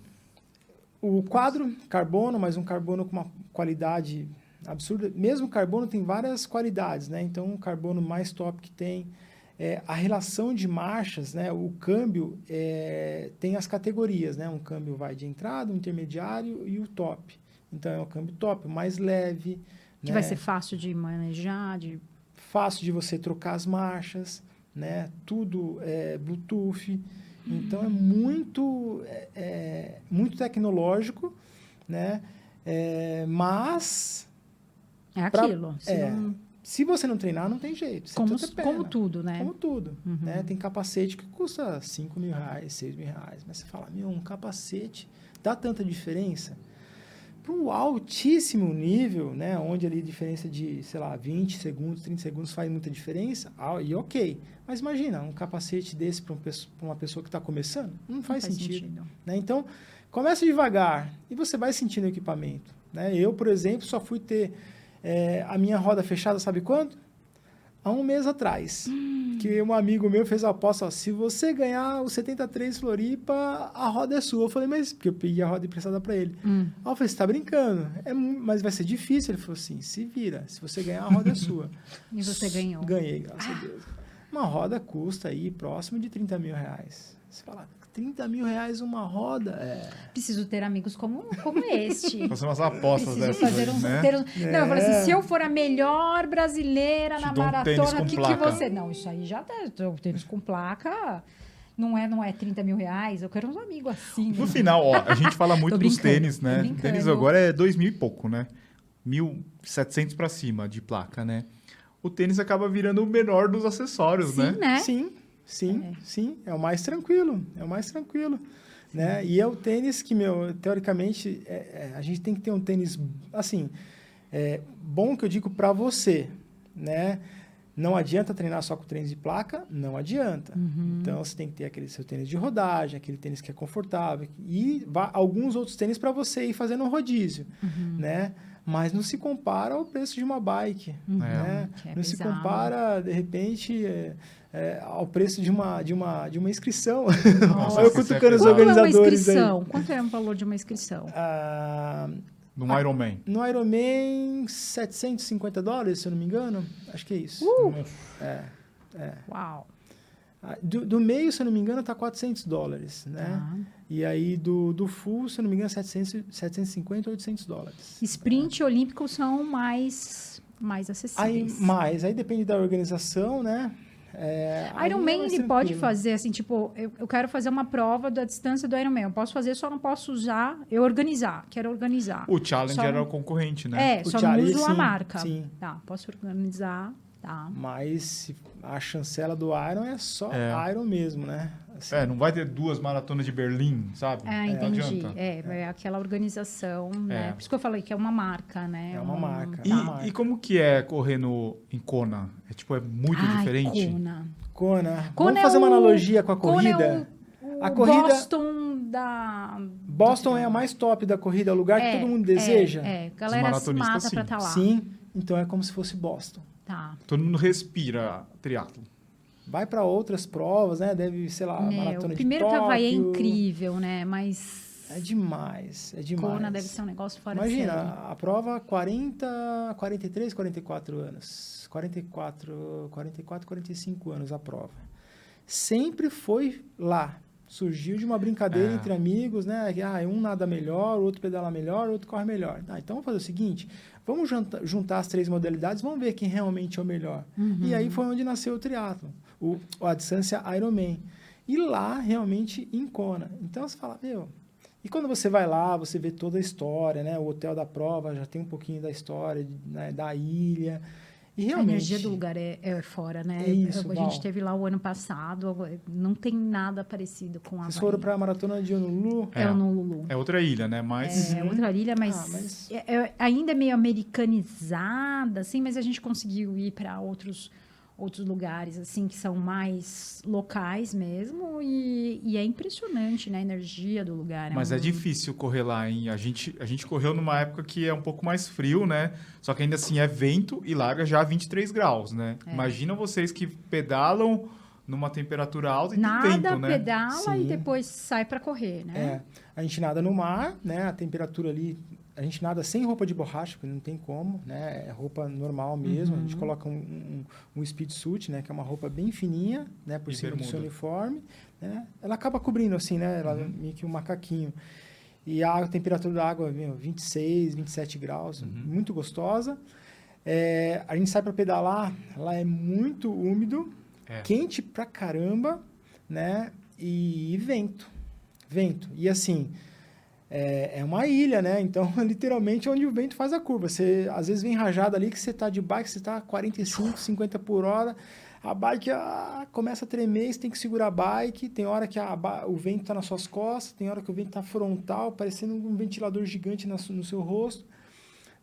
O quadro, carbono, mas um carbono com uma qualidade absurda. Mesmo o carbono tem várias qualidades, né? Então, o carbono mais top que tem é, a relação de marchas, né, o câmbio é, tem as categorias, né? Um câmbio vai de entrada, o intermediário e o top. Então é o câmbio top, o mais leve. Que né? vai ser fácil de manejar, de fácil de você trocar as marchas, né? Tudo é Bluetooth. Então é muito, é, é, muito tecnológico, né? É, mas é Pra- aquilo. se é, não- se você não treinar, não tem jeito. Como, como tudo, né? Como tudo. Uhum. Né? Tem capacete que custa 5 mil reais, 6 mil reais. Mas você fala, meu, um capacete dá tanta diferença? Para um altíssimo nível, né? onde ali a diferença de, sei lá, 20 segundos, 30 segundos faz muita diferença, ah, e ok. Mas imagina, um capacete desse para uma pessoa que está começando, não faz, Não sentido. né? Então, começa devagar e você vai sentindo o equipamento. Né? Eu, por exemplo, só fui ter eh, a minha roda fechada, sabe quando? Há um mês atrás. Que um amigo meu fez a aposta, ó, se você ganhar o 73 Floripa, a roda é sua. Eu falei, mas porque eu peguei a roda emprestada para ele. Hum. Aí eu falei, você tá brincando? É, mas vai ser difícil. Ele falou assim, se vira. Se você ganhar, a roda é sua. <laughs> E você ganhou. Ganhei, graças a Deus. Uma roda custa aí próximo de 30 mil reais. Você fala, 30 mil reais uma roda? É. Preciso ter amigos como, como este. <laughs> Fazer umas apostas Preciso dessas, fazer aí, um, né? ter um- Não, eu falei assim, É. se eu for a melhor brasileira Te na um maratona, com o que, que você... Não, isso aí já. O tênis com placa não é, não é 30 mil reais. Eu quero uns amigos assim. No né? final, ó, a gente fala <laughs> muito dos tênis, né? Tênis agora é dois mil e pouco, né? 1.700 para cima de placa, né? O tênis acaba virando o menor dos acessórios, Sim, né? né? Sim, sim, sim. É o mais tranquilo. É o mais tranquilo. Né? E é o tênis que, meu, teoricamente, é- é, a gente tem que ter um tênis, assim, é, bom que eu digo para você, né? Não adianta treinar só com tênis de placa, não adianta. Uhum. Então, você tem que ter aquele seu tênis de rodagem, aquele tênis que é confortável, e alguns outros tênis para você ir fazendo um rodízio, Uhum. né? Mas não se compara ao preço de uma bike, né? Que é não se pesado. compara, de repente, é, é, ao preço de uma, de uma, de uma inscrição. Nossa, <laughs> Olha eu é cutucando os pesado. Quanto é uma organizadores aí. inscrição? Quanto é o valor de uma inscrição? Ah, No Ironman. no Ironman, 750 dólares, se eu não me engano. Acho que é isso. Uh! É. Uau. Ah, Do, do meio, se eu não me engano, tá 400 dólares, né? Tá. E aí do, do full, se eu não me engano, 700, 750, 800 dólares. Sprint olímpico são mais, mais Aí, acessíveis. mais, aí depende da organização, né? É, Iron Man, ele pode tranquilo. fazer assim, tipo, eu, eu quero fazer uma prova da distância do Iron Man. Eu posso fazer, só não posso usar, eu organizar, quero organizar. O Challenger Só era o concorrente, né? É, O só não uso a sim, marca. sim. Tá, posso organizar, tá. Mas a chancela do Iron é só É. Iron mesmo, né? Assim, É, não vai ter duas maratonas de Berlim, sabe? É, Não entendi. adianta. É, é aquela organização, né? É. Por isso que eu falei que é uma marca, né? É uma Um- marca. E, Tá. marca. e como que é correr no, em Kona? É tipo, é muito Ai, diferente? Kona. Kona. Kona Vamos é fazer uma o- analogia com a corrida? é o, A corrida- Boston da... Boston é a mais top da corrida, é o lugar É, que todo mundo é, deseja? É, galera se mata sim. pra estar lá. Sim. Então é como se fosse Boston. Tá. Todo mundo respira triatlo. Vai para outras provas, né? Deve, sei lá, Meu, maratona o primeiro de que Havaí é incrível, né? Mas É demais, é demais. Kona deve ser um negócio fora de Imagina, a prova 40, 43, 44 anos. 44, 44, 45 anos a prova. Sempre foi lá. Surgiu de uma brincadeira É. entre amigos, né? Que, Ah, um nada melhor, o outro pedala melhor, o outro corre melhor. Ah, então vamos fazer o seguinte: vamos junta- juntar as três modalidades, vamos ver quem realmente é o melhor. Uhum. E aí foi onde nasceu o triatlo, o, a distância Ironman. E lá, realmente, em Kona. Então você fala, meu. E quando você vai lá, você vê toda a história, né? O hotel da prova já tem um pouquinho da história né? da ilha. E A realmente. energia do lugar é, é fora, né? É isso, a gente teve lá o ano passado, não tem nada parecido com a Vocês foram para a maratona de Honolulu? É, É. o Lulu. É outra ilha, né? Mas É outra ilha, mas, Ah, mas- é- é- ainda é meio americanizada, assim, mas a gente conseguiu ir para outros outros lugares, assim, que são mais locais mesmo, e, e é impressionante, né, a energia do lugar. Mas um- é difícil correr lá, hein? A gente, a gente correu numa época que é um pouco mais frio, né? Só que ainda assim é vento e larga já 23 graus, né? É. Imagina vocês que pedalam numa temperatura alta e Nada, tem vento, né? pedala e Sim. depois sai para correr, né? É. A gente nada no mar, né? A temperatura ali a gente nada sem roupa de borracha, porque não tem como, né? É roupa normal mesmo. Uhum. A gente coloca um, um, um speed suit, né? Que é uma roupa bem fininha, né? Por E cima do seu uniforme, né? Ela acaba cobrindo assim, né? Ela Uhum. meio que um macaquinho. E a temperatura da água, meu, 26, 27 graus, Uhum. muito gostosa. É, a gente sai para pedalar, lá é muito úmido, É. quente pra caramba, né? E, vento, vento. E assim, é, é uma ilha, né? Então, <laughs> literalmente, é onde o vento faz a curva. Você, às vezes, vem rajada ali que você tá de bike, você tá 45, 50 por hora, a bike ah, começa a tremer, você tem que segurar a bike, tem hora que a o vento tá nas suas costas, tem hora que o vento tá frontal, parecendo um ventilador gigante na no seu rosto,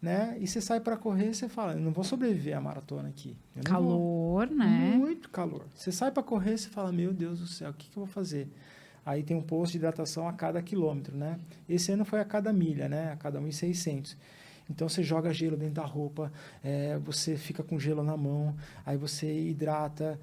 né? E você sai para correr, você fala, eu não vou sobreviver à maratona aqui. Eu. Calor, né? Muito calor. Você sai para correr, você fala, meu Deus do céu, o que, que eu vou fazer? Aí tem um posto de hidratação a cada quilômetro, né? Esse ano foi a cada milha, né? A cada 1,600. Então você joga gelo dentro da roupa, é, você fica com gelo na mão, aí você hidrata,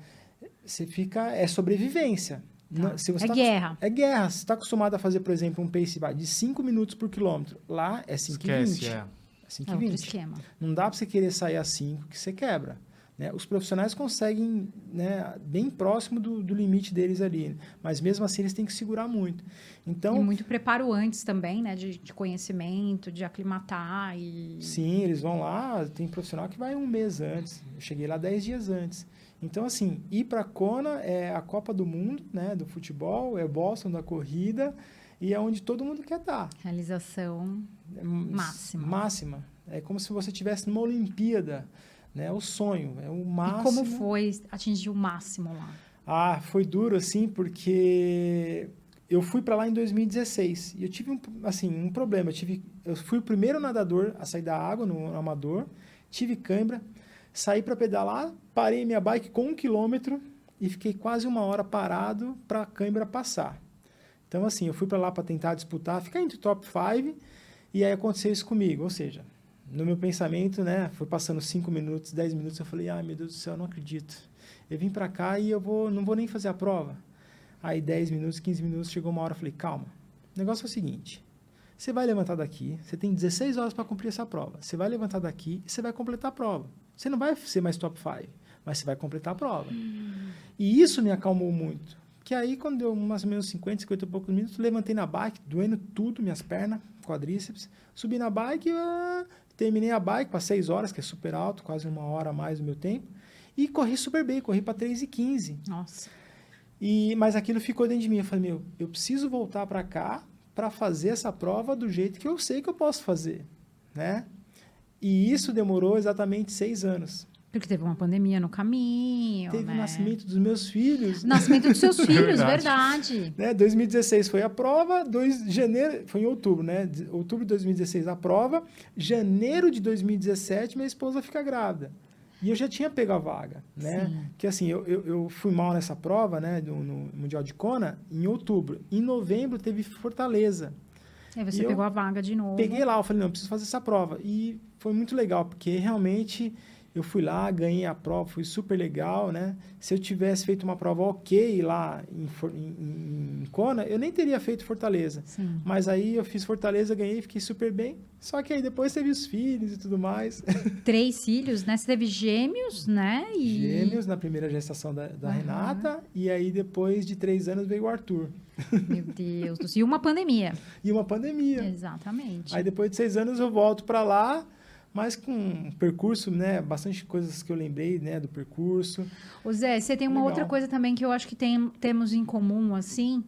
você fica é sobrevivência. Tá. Não- se você É tá guerra. É guerra. Você está acostumado a fazer, por exemplo, um pace de 5 minutos por quilômetro. Lá é 5,20. Esquece, é. É É outro 5,20. esquema. Não dá para você querer sair a 5 que você quebra. Né? Os profissionais conseguem né, bem próximo do, do limite deles ali, mas mesmo assim eles têm que segurar muito. Então, e muito preparo antes também, né? De, de conhecimento, de aclimatar e... sim, eles vão lá, tem profissional que vai um mês antes. Eu cheguei lá 10 dias antes. Então, assim, ir para Kona é a Copa do Mundo né, do futebol, é Boston da corrida, e é onde todo mundo quer estar. Realização É Máxima. Máxima. É como se você estivesse numa Olimpíada. Né? É o sonho, é o máximo. E como foi atingir o máximo lá? Ah, foi duro assim, porque eu fui para lá em 2016 e eu tive um, assim, um problema. Eu, tive, eu fui o primeiro nadador a sair da água no, no amador, tive cãibra, saí para pedalar, parei minha bike com um quilômetro e fiquei quase uma hora parado para a cãibra passar. Então, assim, eu fui para lá para tentar disputar, ficar entre o top 5 e aí aconteceu isso comigo. Ou seja, no meu pensamento, né, foi passando 5 minutos, 10 minutos, eu falei, ai meu Deus do céu, eu não acredito. Eu vim para cá e eu vou, não vou nem fazer a prova. Aí 10 minutos, 15 minutos, chegou uma hora, eu falei, calma. O negócio é o seguinte, você vai levantar daqui, você tem 16 horas para cumprir essa prova. Você vai levantar daqui e você vai completar a prova. Você não vai ser mais top 5, mas você vai completar a prova. E isso me acalmou muito. Que aí, quando deu mais ou menos 50, 50 e poucos minutos, levantei na bike, doendo tudo, minhas pernas, quadríceps. Subi na bike, ah, terminei a bike para 6 horas, que é super alto, quase uma hora a mais do meu tempo. E corri super bem, corri para 3 e 15. Nossa. E, mas aquilo ficou dentro de mim. Eu falei, meu, eu preciso voltar para cá para fazer essa prova do jeito que eu sei que eu posso fazer, né? E isso demorou exatamente seis anos. Porque teve uma pandemia no caminho, Teve né? o nascimento dos meus filhos. Nascimento dos seus <laughs> filhos, Verdade. verdade. Né? 2016 foi a prova, 2 de janeiro, foi em outubro, né? Outubro de 2016 a prova, janeiro de 2017 minha esposa fica grávida. E eu já tinha pego a vaga, né? Sim. Que assim, eu, eu, eu fui mal nessa prova, né, no, no Mundial de Kona, em outubro. Em novembro teve Fortaleza. Aí você E pegou a vaga de novo. Peguei lá, eu falei, não, eu preciso fazer essa prova. E foi muito legal, porque realmente eu fui lá, ganhei a prova, foi super legal, né? Se eu tivesse feito uma prova ok lá em, em, em Kona, eu nem teria feito Fortaleza. Sim. Mas aí eu fiz Fortaleza, ganhei, fiquei super bem. Só que aí depois teve os filhos e tudo mais. <laughs> Três filhos, né? Você teve gêmeos, né? E... Gêmeos na primeira gestação da, da Aham. Renata. E aí depois de três anos veio o Arthur. Meu <laughs> Deus do céu. E uma pandemia. E uma pandemia. Exatamente. Aí depois de seis anos eu volto para lá, mas com um percurso, né? Bastante coisas que eu lembrei, né? Do percurso. Ô Zé, você tem uma Legal. outra coisa também que eu acho que tem, temos em comum, assim,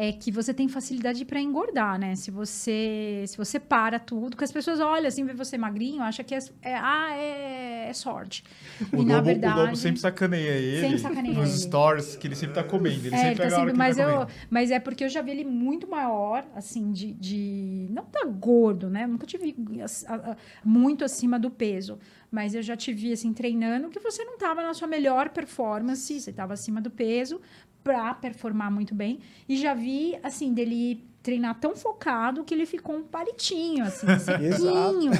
é que você tem facilidade para engordar, né? Se você se você para tudo, que as pessoas olham assim, vê você magrinho, acha que é, é- ah, é, é sorte. O e na Lobo, verdade, o Lobo sempre sacaneia ele Sempre sacaneia nos ele. stories, que ele sempre tá comendo. Ele é, sempre ele tá pega sempre, mas tá eu, comendo. mas é porque eu já vi ele muito maior, assim, de, de não tá gordo, né? Nunca te vi as- a- a- muito acima do peso, mas eu já te vi assim treinando que você não tava na sua melhor performance, você tava acima do peso para performar muito bem e já vi assim dele treinar tão focado que ele ficou um palitinho assim, <laughs> sequinho,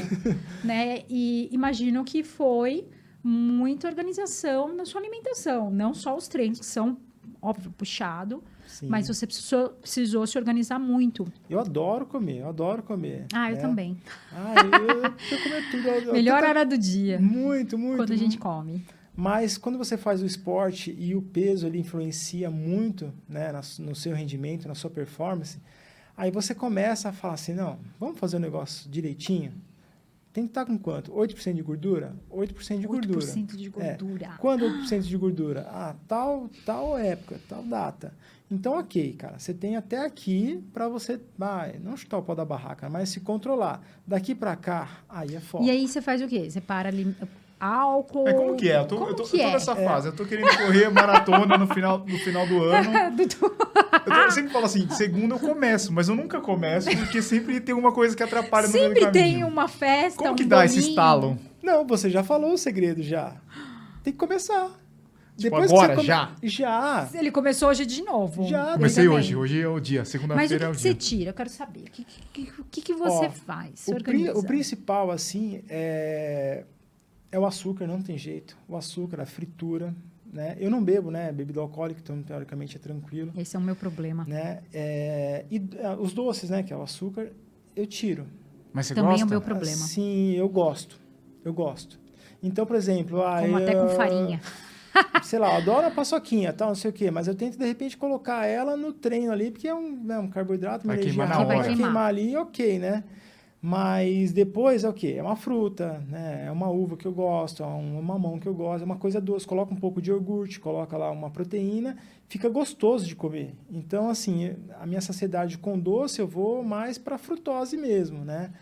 né? E imagino que foi muita organização na sua alimentação, não só os treinos que são óbvio, puxado, Sim. mas você precisou, precisou se organizar muito. Eu adoro comer, eu adoro comer. Ah, eu né? também. Ah, eu, eu, eu comer tudo. eu- <laughs> Melhor hora do dia, Muito, muito. quando a gente come. Mas quando você faz o esporte e o peso ele influencia muito né, no seu rendimento, na sua performance, aí você começa a falar assim, não, vamos fazer o negócio direitinho? Tem que estar com quanto? 8% de gordura? 8% de gordura. 8% de gordura. Quando 8% <gasps> de gordura? Ah, tal, tal época, tal data. Então, ok, cara, você tem até aqui para você, ah, não chutar o pau da barraca, mas se controlar. Daqui para cá, aí é foda. E aí você faz o quê? Você para ali álcool. É, como que é? Eu tô, Como eu tô, que eu tô é? nessa fase. Eu tô querendo correr maratona no final, no final do ano. <laughs> Dudu. Eu, tô- eu sempre falo assim, segunda eu começo, mas eu nunca começo porque sempre tem uma coisa que atrapalha no meio Sempre do caminho. tem uma festa, Como um que dá esse bolinho. estalo? Não, você já falou o segredo já. Tem que começar. Tipo, que agora, você come- já? Já. Ele começou hoje de novo. Já, Comecei hoje, hoje é o dia, Mas o segunda-feira que, é o que você dia. tira? Eu quero saber. O que, que, que, que, que você Ó, faz? O, pri- o principal, assim, é, é o açúcar, não tem jeito. O açúcar, a fritura, né? Eu não bebo, né? Bebida alcoólica, então, teoricamente, é tranquilo, Esse é o meu problema. né? É, e é, os doces, né? Que é o açúcar, eu tiro. Mas você Também gosta? é o meu problema. Sim, eu gosto. Eu gosto. Então, por exemplo... ah, Como até com eu- farinha. <laughs> sei lá, eu adoro a paçoquinha, tal, não sei o quê, mas eu tento de repente colocar ela no treino ali, porque é um, né, um carboidrato, uma Vai energia queimar hora. vai Vai queimar ali, ok, né? Mas depois é o quê? É uma fruta, né? É uma uva que eu gosto, é um mamão que eu gosto, é uma coisa doce. Coloca um pouco de iogurte, coloca lá uma proteína, fica gostoso de comer. Então, assim, a minha saciedade com doce eu vou mais para frutose mesmo, né?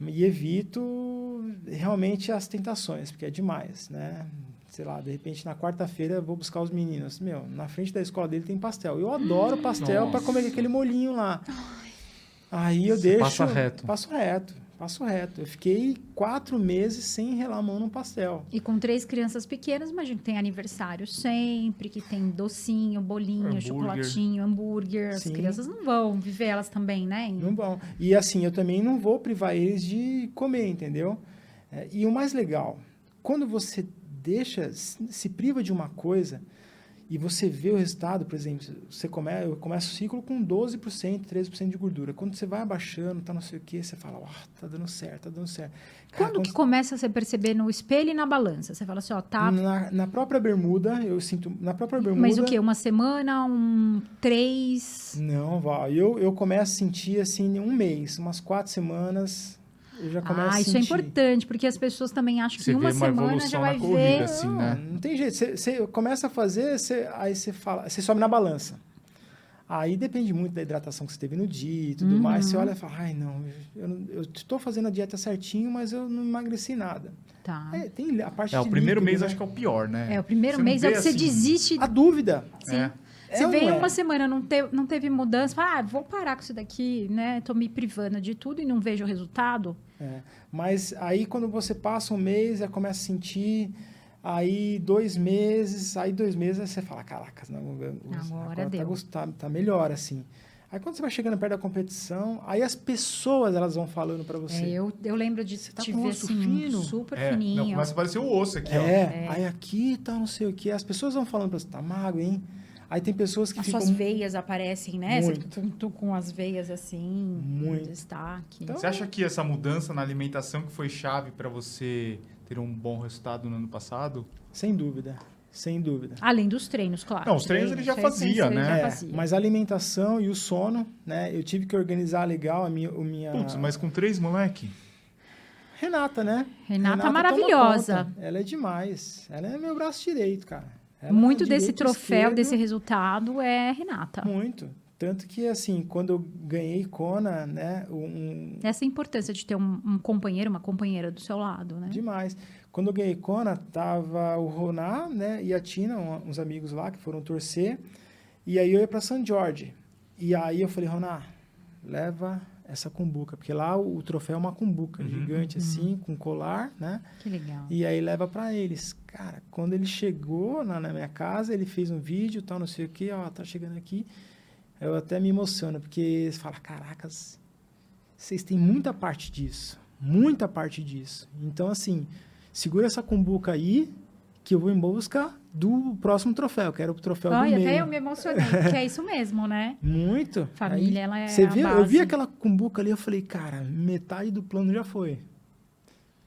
E evito realmente as tentações, porque é demais, né? Sei lá, de repente na quarta-feira eu vou buscar os meninos. Meu, na frente da escola dele tem pastel. Eu adoro pastel para comer aquele molhinho lá. Aí eu Você deixo. passa reto. Passo reto, passo reto. Eu fiquei quatro meses sem relar a mão num pastel. E com três crianças pequenas, imagina que tem aniversário sempre, que tem docinho, bolinho, Hambúrguer. chocolatinho, hambúrguer. As Sim. crianças não vão viver elas também, né? Não vão. E assim, eu também não vou privar eles de comer, entendeu? É, e o mais legal, quando você deixa, se priva de uma coisa e você vê o resultado, por exemplo, você come, eu começo o ciclo com 12%, 13% de gordura. Quando você vai abaixando, tá não sei o que, você fala, ó, tá dando certo, tá dando certo. Cara, Quando que começa a você perceber no espelho e na balança? Você fala assim, ó, tá. na, na própria bermuda, eu sinto, na própria bermuda... Mas o quê? Uma semana, um três. Não, Val, eu, eu começo a sentir assim, um mês, umas quatro semanas, já começo Ah, a isso é importante, porque as pessoas também acham Você que uma uma semana já vai na corrida, ver. assim, Não, né? não tem jeito. Você, você começa a fazer, você- aí você fala, você sobe na balança. Aí depende muito da hidratação que você teve no dia e tudo Uhum. mais. Você olha e fala, ai não, eu, estou fazendo a dieta certinho, mas eu não emagreci nada. Tá. É, tem a parte É, o primeiro líquido, mês né? acho que é o pior, né? É, o primeiro Você mês é o que você assim- desiste. A dúvida. Sim. É. Você É não é? uma semana, não, te, não teve mudança, fala, ah, vou parar com isso daqui, né? Tô me privando de tudo e não vejo o resultado. É, Mas aí quando você passa um mês, já começa a sentir, aí dois meses, aí dois meses aí você fala, caracas, não, eu- Agora tá, deu. gost- tá, tá melhor assim. Aí quando você vai chegando perto da competição, aí as pessoas elas vão falando para você. É, eu, eu lembro de tá te com ver osso assim, fino? super É, fininho. não, começa a aparecer o osso aqui, ó. É, aí aqui tá não sei o que, as pessoas vão falando para você, tá magro, hein? Aí tem pessoas que As ficam suas veias aparecem, né? Você Muito. tu- tu com as veias assim, Muito. destaque. Então- Você acha que essa mudança na alimentação que foi chave para você ter um bom resultado no ano passado? sem dúvida, sem dúvida. Além dos treinos, claro. Não, os treinos ele já treinos, fazia, treinos, né? já É, fazia. mas a alimentação e o sono, né? Eu tive que organizar legal a minha, o minha Putz, mas com três moleque? Renata, né? Renata toma maravilhosa. Ela é demais. Ela é meu braço direito, cara. Ela Muito é desse direito, troféu, esquerdo, desse resultado é Renata. Muito. Tanto que, assim, quando eu ganhei Kona, né? Um, Essa importância de ter um, um companheiro, uma companheira do seu lado, né? Demais. Quando eu ganhei Kona, tava o Roná, né? E a Tina, um- uns amigos lá que foram torcer. E aí eu ia para São Jorge. E aí eu falei, Roná, leva essa cumbuca. Porque lá o, o troféu é uma cumbuca Uhum. gigante, assim, com colar, né? Que legal. E aí leva para eles. Cara, quando ele chegou na, na minha casa, ele fez um vídeo, tal, não sei o que, ó, tá chegando aqui. Eu até me emociono, porque eles falam, caracas, vocês têm muita parte disso. Muita parte disso. Então, assim, segura essa cumbuca aí, que eu vou em busca do próximo troféu, que era o troféu Ai, do meio. até eu me emocionei, que é isso mesmo, né? Muito. Família, ela é Você vê, eu vi aquela cumbuca ali, eu falei, cara, metade do plano já foi.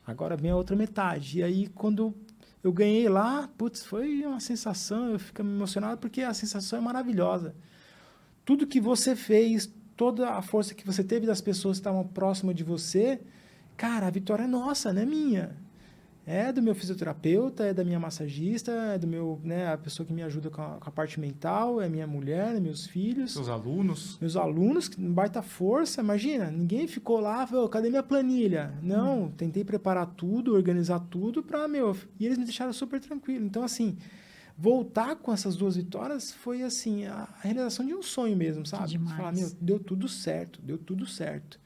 Agora vem a outra metade. E aí, quando eu ganhei lá, putz, foi uma sensação, eu fico emocionado porque a sensação é maravilhosa. Tudo que você fez, toda a força que você teve das pessoas que estavam próximas de você, cara, a vitória é nossa, não é minha. É do meu fisioterapeuta, é da minha massagista, é do meu, né, a pessoa que me ajuda com a, com a parte mental, é minha mulher, é meus filhos Seus alunos. meus alunos, que baita força, imagina, ninguém ficou lá, falou, cadê minha planilha? Não, tentei preparar tudo, organizar tudo para meu, e eles me deixaram super tranquilo. Então assim, voltar com essas duas vitórias foi assim, a realização de um sonho mesmo, sabe? demais. Falar, meu, deu tudo certo, deu tudo certo.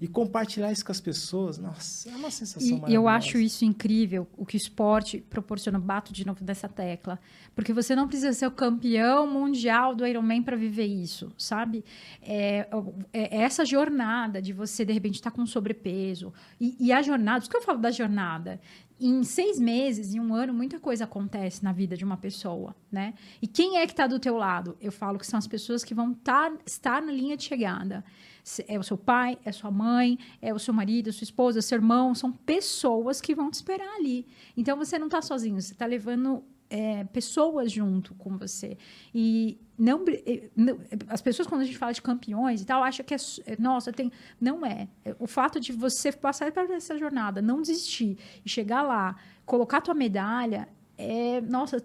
E compartilhar isso com as pessoas, nossa, é uma sensação E maravilhosa. eu acho isso incrível, o que o esporte proporciona. Bato de novo dessa tecla. Porque você não precisa ser o campeão mundial do Ironman para viver isso, sabe? É, é essa jornada de você, de repente, estar com sobrepeso. E, e a jornada, isso que eu falo da jornada. Em seis meses, em um ano, muita coisa acontece na vida de uma pessoa, né? E quem é que está do teu lado? Eu falo que são as pessoas que vão tá, estar na linha de chegada. É o seu pai, é sua mãe, é o seu marido, sua esposa, seu irmão. São pessoas que vão te esperar ali. Então, você não está sozinho. Você está levando é, pessoas junto com você. E não, não- as pessoas, quando a gente fala de campeões e tal, acham que é, é, nossa, tem. Não é. É O fato de você passar por essa jornada, não desistir e chegar lá, colocar tua medalha, é, nossa,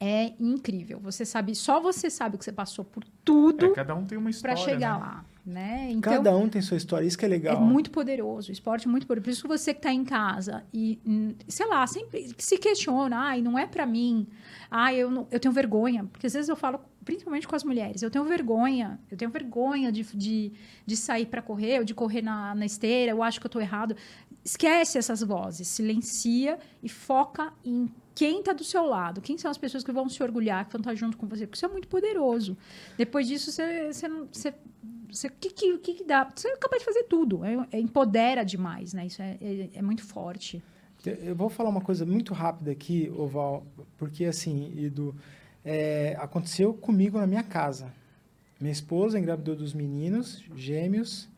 é incrível. Você sabe, só você sabe que você passou por É, tudo cada um tem uma para história. chegar né? lá, né? Então, Cada um tem sua história, isso que é legal. é muito poderoso, o esporte é muito poderoso. Por isso que você que está em casa e, hum, sei lá, sempre se questiona, ai, não é para mim, ai, eu, não- eu tenho vergonha. Porque às vezes eu falo, principalmente com as mulheres, eu tenho vergonha, eu tenho vergonha de, de, de sair para correr, ou de correr na, na esteira, eu acho que eu estou errado. Esquece essas vozes, silencia e foca em quem está do seu lado, quem são as pessoas que vão se orgulhar, que vão estar junto com você, porque isso é muito poderoso. Depois disso, você, você, você você, o que, que, que dá? Você é capaz de fazer tudo. É, é- empodera demais, né? Isso é, é, é muito forte. Eu vou falar uma coisa muito rápida aqui, Oval, porque assim, Edu, é, aconteceu comigo na minha casa. Minha esposa engravidou dos meninos, gêmeos,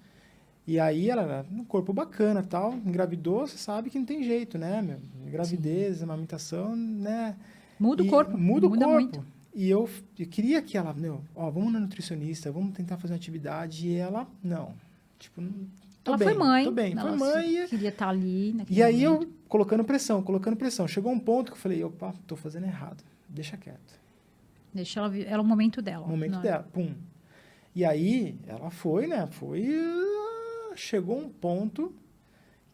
e aí ela era um corpo bacana tal, engravidou, você sabe que não tem jeito, né, meu? Gravidez, amamentação, né? Muda E o corpo. Muda o corpo. muito. E eu, eu queria que ela, meu, ó, vamos na nutricionista, vamos tentar fazer uma atividade, e ela, não. Tipo, Ela bem, foi mãe. Tô bem, ela foi mãe e queria estar ali. naquele e aí momento. eu, colocando pressão, colocando pressão. Chegou um ponto que eu falei, opa, tô fazendo errado. Deixa quieto. Deixa ela Era o momento dela. O momento não é? dela, pum. E aí, ela foi, né? Foi... Chegou um ponto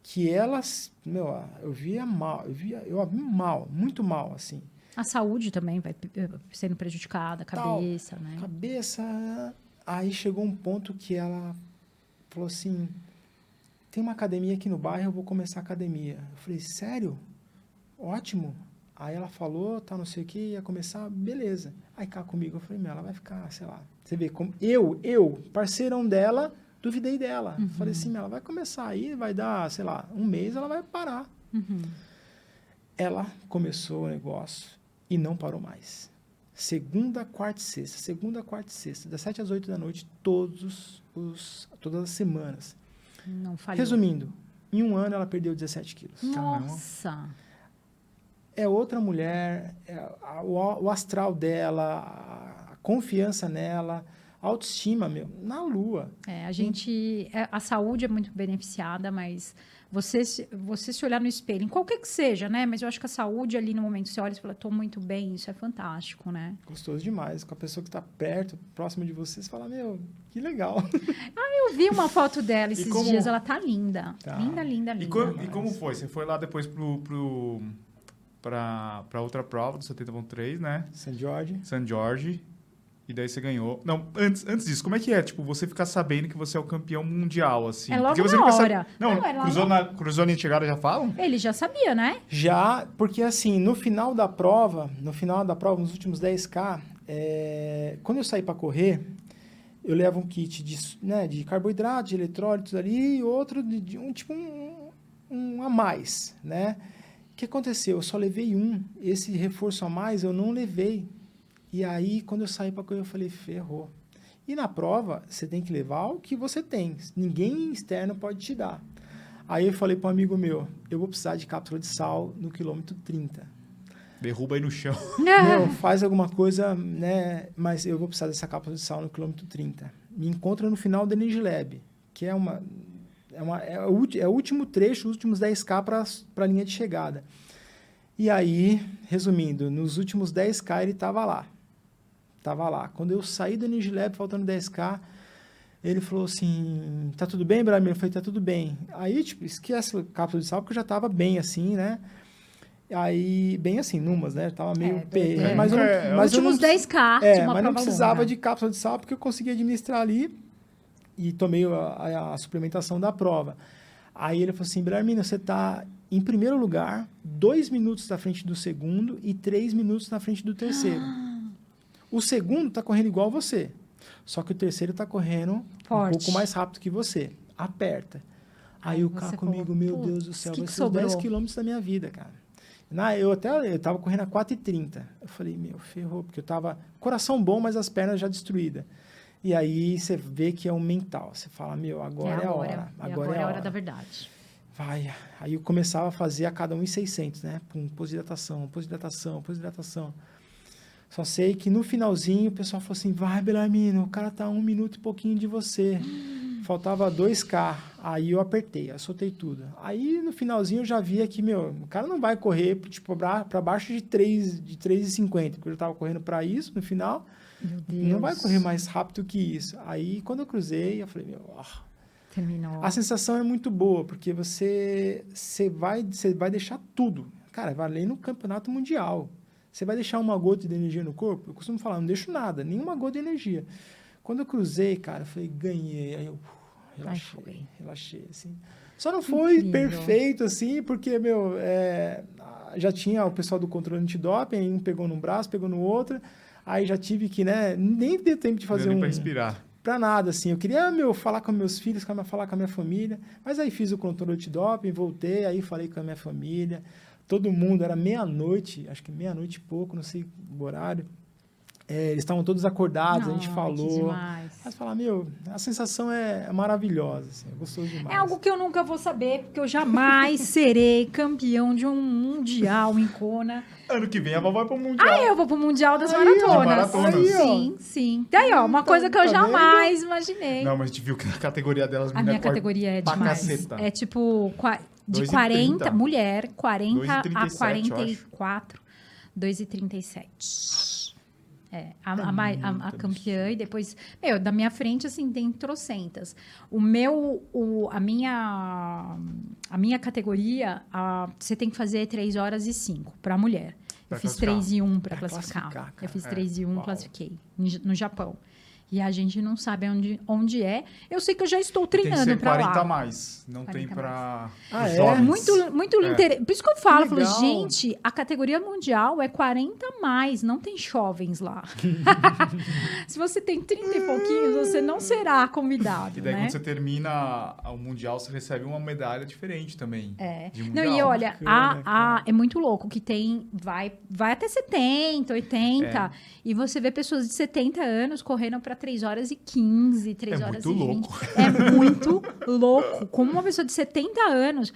que ela, meu, ah, eu via mal, eu via, eu vi mal, muito mal, assim. A saúde também vai eh, sendo prejudicada, a Tal. cabeça, né? Cabeça... Aí chegou um ponto que ela falou assim, tem uma academia aqui no bairro, eu vou começar a academia. Eu falei, sério? Ótimo. Aí ela falou, tá, não sei o que, ia começar, beleza. Aí cá comigo, eu falei, meu, ela vai ficar, sei lá. Você vê, como eu, eu, parceirão dela, duvidei dela. Uhum. Falei assim, ela vai começar aí, vai dar, sei lá, um mês, ela vai parar. Uhum. Ela começou o negócio e não parou mais. Segunda, quarta e sexta, segunda, quarta e sexta, das 7 às 8 da noite, todos os, todas as semanas. Não falhou. Resumindo, em um ano ela perdeu 17 quilos. Nossa. É outra mulher, é a- o, o astral dela, a, a confiança nela, autoestima, meu, na lua. É, a gente... é, A saúde é muito beneficiada, mas você, se- você se olhar no espelho, em qualquer que seja, né? Mas eu acho que a saúde ali no momento, você olha e fala, tô muito bem, isso é fantástico, né? Gostoso demais. Com a pessoa que está perto, próximo de você, você fala, meu, que legal. <laughs> Eu vi uma foto dela esses como- dias, ela tá linda. Tá. Linda, linda, linda. E, co- e como foi? Você foi lá depois pro, pro, pra, pra outra prova do 70.3, né? St. George. San Jorge. E daí você ganhou. Não, antes, antes disso, como é que é? Tipo, você ficar sabendo que você é o campeão mundial, assim. É logo você na nunca sabe- hora. Não, Não, é cruzou, na, cruzou na chegada já falam? Ele já sabia, né? Já, porque assim, no final da prova, no final da prova, nos últimos 10K, é, quando eu saí para correr, eu levo um kit de, né, de carboidrato, de eletrólitos ali, e outro de, de um tipo um, um a mais, né? que aconteceu? Eu só levei um. Esse reforço a mais eu não levei. E aí, quando eu saí para correr, eu falei, ferrou. E na prova, você tem que levar o que você tem. Ninguém externo pode te dar. Aí eu falei para um amigo meu, eu vou precisar de cápsula de sal no quilômetro 30. Derruba aí no chão. <laughs> Meu, faz alguma coisa, né? Mas eu vou precisar dessa cápsula de sal no quilômetro 30. Me encontra no final do Energy Lab, que é uma é, uma, é, o, é o último trecho, os últimos 10K para a linha de chegada. E aí, resumindo, nos últimos 10K ele estava lá. Estava lá. Quando eu saí do Energy Lab, faltando 10K, ele falou assim, tá tudo bem, Bramir? Eu falei, tá tudo bem. Aí, tipo, esquece a cápsula de sal, porque eu já estava bem assim, né? Aí, bem assim, numas, né? Tava meio... É, é, mas eu não, é, mas eu não, últimos 10K é, mas não precisava longa. de cápsula de sal, porque eu conseguia administrar ali e tomei a, a, a suplementação da prova. Aí ele falou assim, Bramina, você está em primeiro lugar, dois minutos na frente do segundo e três minutos na frente do terceiro. O segundo está correndo igual você, só que o terceiro está correndo um Forte. pouco mais rápido que você. Aperta. Aí, Aí o cara comigo, meu "Putz, Deus do céu, que vai que ser os 10 sobrou?" quilômetros da minha vida, cara. Na, eu até eu tava correndo a 4h30. Eu falei, meu, ferrou, porque eu tava coração bom, mas as pernas já destruídas. E aí você vê que é o mental. Você fala, meu, agora é, a hora. É Agora, é a hora. da verdade. Vai. Aí eu começava a fazer a cada 1,600, né? Pum, pós-hidratação, pós-hidratação, pós-hidratação. Só sei que no finalzinho o pessoal falou assim: vai, Belarmino, o cara tá a um minuto e pouquinho de você. Faltava 2K. Aí eu apertei, eu soltei tudo. Aí no finalzinho eu já via que, meu, o cara não vai correr tipo, para baixo de 3 de 3,50, porque eu já tava correndo para isso no final. Não vai correr mais rápido que isso. Aí quando eu cruzei, eu falei, meu, ó, Terminou. a sensação é muito boa, porque você, você, vai, você vai deixar tudo. Cara, vai além no campeonato mundial. Você vai deixar uma gota de energia no corpo? Eu costumo falar, não deixo nada, nenhuma gota de energia. Quando eu cruzei, cara, eu falei, ganhei. Aí eu uf, relaxei, relaxei, assim. Só não foi Incrível. perfeito, assim, porque, meu, é, já tinha o pessoal do controle antidoping, aí um pegou num braço, pegou no outro. Aí já tive que, né, nem deu tempo de fazer nem um pra respirar. pra nada, assim. Eu queria, meu, falar com meus filhos, falar com a minha família. Mas aí fiz o controle antidoping, voltei, aí falei com a minha família. Todo mundo, era meia-noite, acho que meia-noite e pouco, não sei o horário. É, eles estavam todos acordados, a gente falou. demais. Mas falar, meu, a sensação é maravilhosa, assim, é gostoso demais. É algo que eu nunca vou saber, porque eu jamais <laughs> serei campeão de um mundial em Kona. Ano que vem a vovó vai pro Mundial. Ah, eu vou pro Mundial das Aí, Maratonas. maratonas. Aí. Sim, sim. Daí, ó, uma Tá- coisa que eu tá jamais imaginei. Não, mas a gente viu que a categoria delas... A minha categoria é demais. caceta. É tipo de 2,30. 40, mulher, 40 a 2,37, eu 44, 2,37. É, a, a, mai- a- a muito campeã e depois, meu, da minha frente, assim, tem trocentas. O meu, o, a minha, a minha categoria, a- você tem que fazer 3 horas e 5 para mulher. Pra eu fiz classificar. 3 e 1 para Pra classificar. classificar. Eu fiz É, 3 e 1, uau. classifiquei no Japão. E a gente não sabe onde, onde é. Eu sei que eu já estou Tem treinando para 40 lá. a mais. Não tem 40 pra Ah, os é? jovens. Muito, muito É. inter... Por isso que eu falo, eu falo, gente, a categoria mundial é 40 a mais, não tem jovens lá. <laughs> Se você tem 30 e pouquinhos, você não será convidado, E daí, né? quando você termina o Mundial, você recebe uma medalha diferente também. É. Não, e olha, Bacana, a, a, é muito louco que tem, vai, vai até 70, 80, É. e você vê pessoas de 70 anos correndo para 3 horas e 15, 3 É horas muito e 20. louco. É muito louco. Como uma pessoa de 70 anos,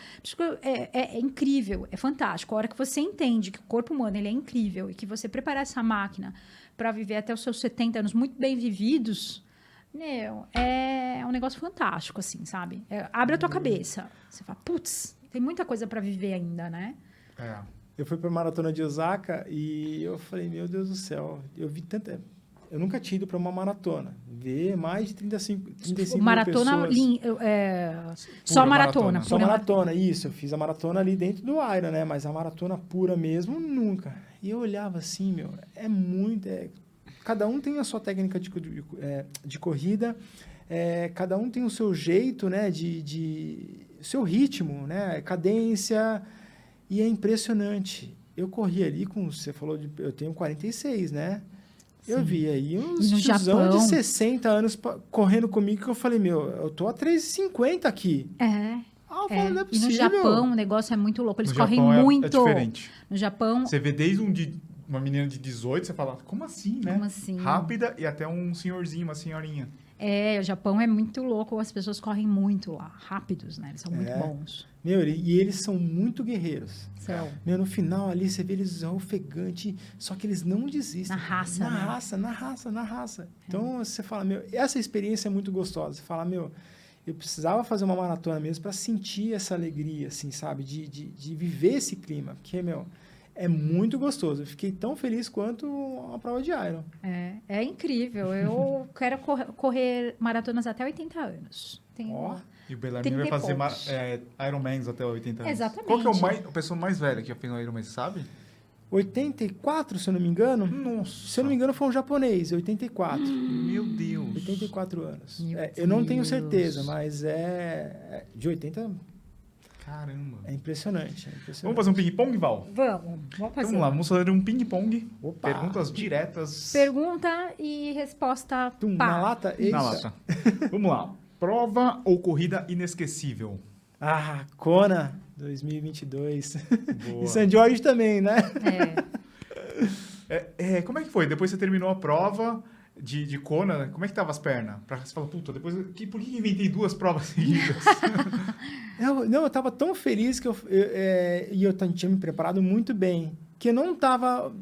é, é- é incrível, é fantástico. A hora que você entende que o corpo humano ele é incrível e que você preparar essa máquina para viver até os seus 70 anos muito bem vividos, meu, é um negócio fantástico, assim, sabe? É, abre a tua cabeça. Você fala, putz, tem muita coisa para viver ainda, né? É. Eu fui para a maratona de Osaka e eu falei, meu Deus do céu, eu vi tanta. Eu nunca tinha ido para uma maratona. Ver mais de 35, 35 mil maratona, pessoas. lin- é, só maratona. maratona. Só maratona, isso. Eu fiz a maratona ali dentro do Iron, né? Mas a maratona pura mesmo, nunca. E eu olhava assim, meu, é muito. é- cada um tem a sua técnica de, de, é, de corrida, é, cada um tem o seu jeito, né? De, de seu ritmo, né? Cadência. E é impressionante. Eu corri ali com. Você falou de. Eu tenho 46, né? Eu Sim. vi aí uns E tiozão Japão? de 60 anos correndo comigo que eu falei, meu, eu tô a 3,50 aqui. É. Ah, eu É, falo, não é e possível. no Japão o negócio é muito louco. Eles No correm Japão é- muito. É diferente. No Japão, Você vê desde um de uma menina de 18, você fala, como assim, né? Como assim? Rápida e até um senhorzinho, uma senhorinha. É, o Japão é muito louco. As pessoas correm muito lá, rápidos, né? Eles são muito É. bons. Meu, e eles são muito guerreiros. São. Meu, no final ali você vê eles ofegante, só que eles não desistem. Na raça, Na né? raça, na raça, na raça. Então você fala, meu, essa experiência é muito gostosa. Você fala, meu, eu precisava fazer uma maratona mesmo para sentir essa alegria, assim, sabe? De, de, de viver esse clima. Porque, meu, é muito gostoso. Eu fiquei tão feliz quanto uma prova de Iron. É, é incrível. Eu <laughs> quero correr, correr maratonas até 80 anos. Tenho... Ó, E o Bellarmine 30 vai fazer ma- poucos. é, Ironmans até 80 anos. Exatamente. Qual que é o mais, a pessoa mais velha que já fez um Ironman, você sabe? 84, se eu não me engano. Nossa. Se eu não me engano, foi um japonês, 84. <gasps> Meu Deus. 84 anos. Meu É, eu não tenho Deus. certeza, mas é, é- de 80 Caramba. é impressionante. é impressionante. Vamos fazer um ping-pong, Val? Vamos, vamos fazer. Vamos lá, vamos fazer um ping-pong. Opa. Perguntas diretas Pergunta e resposta Tum, pá. na lata? Eita. na lata. <laughs> Vamos lá. Prova ou corrida inesquecível? Ah, Kona 2022. Boa. <laughs> E San Jorge também, né? É. <laughs> É, é, como é que foi? Depois você terminou a prova de, de Kona, como é que tava as pernas? Pra você falar, puta, depois, que, por que inventei duas provas <laughs> seguidas? <laughs> Eu, não, eu tava tão feliz que eu, eu, é, e eu tinha me preparado muito bem, que eu não tava,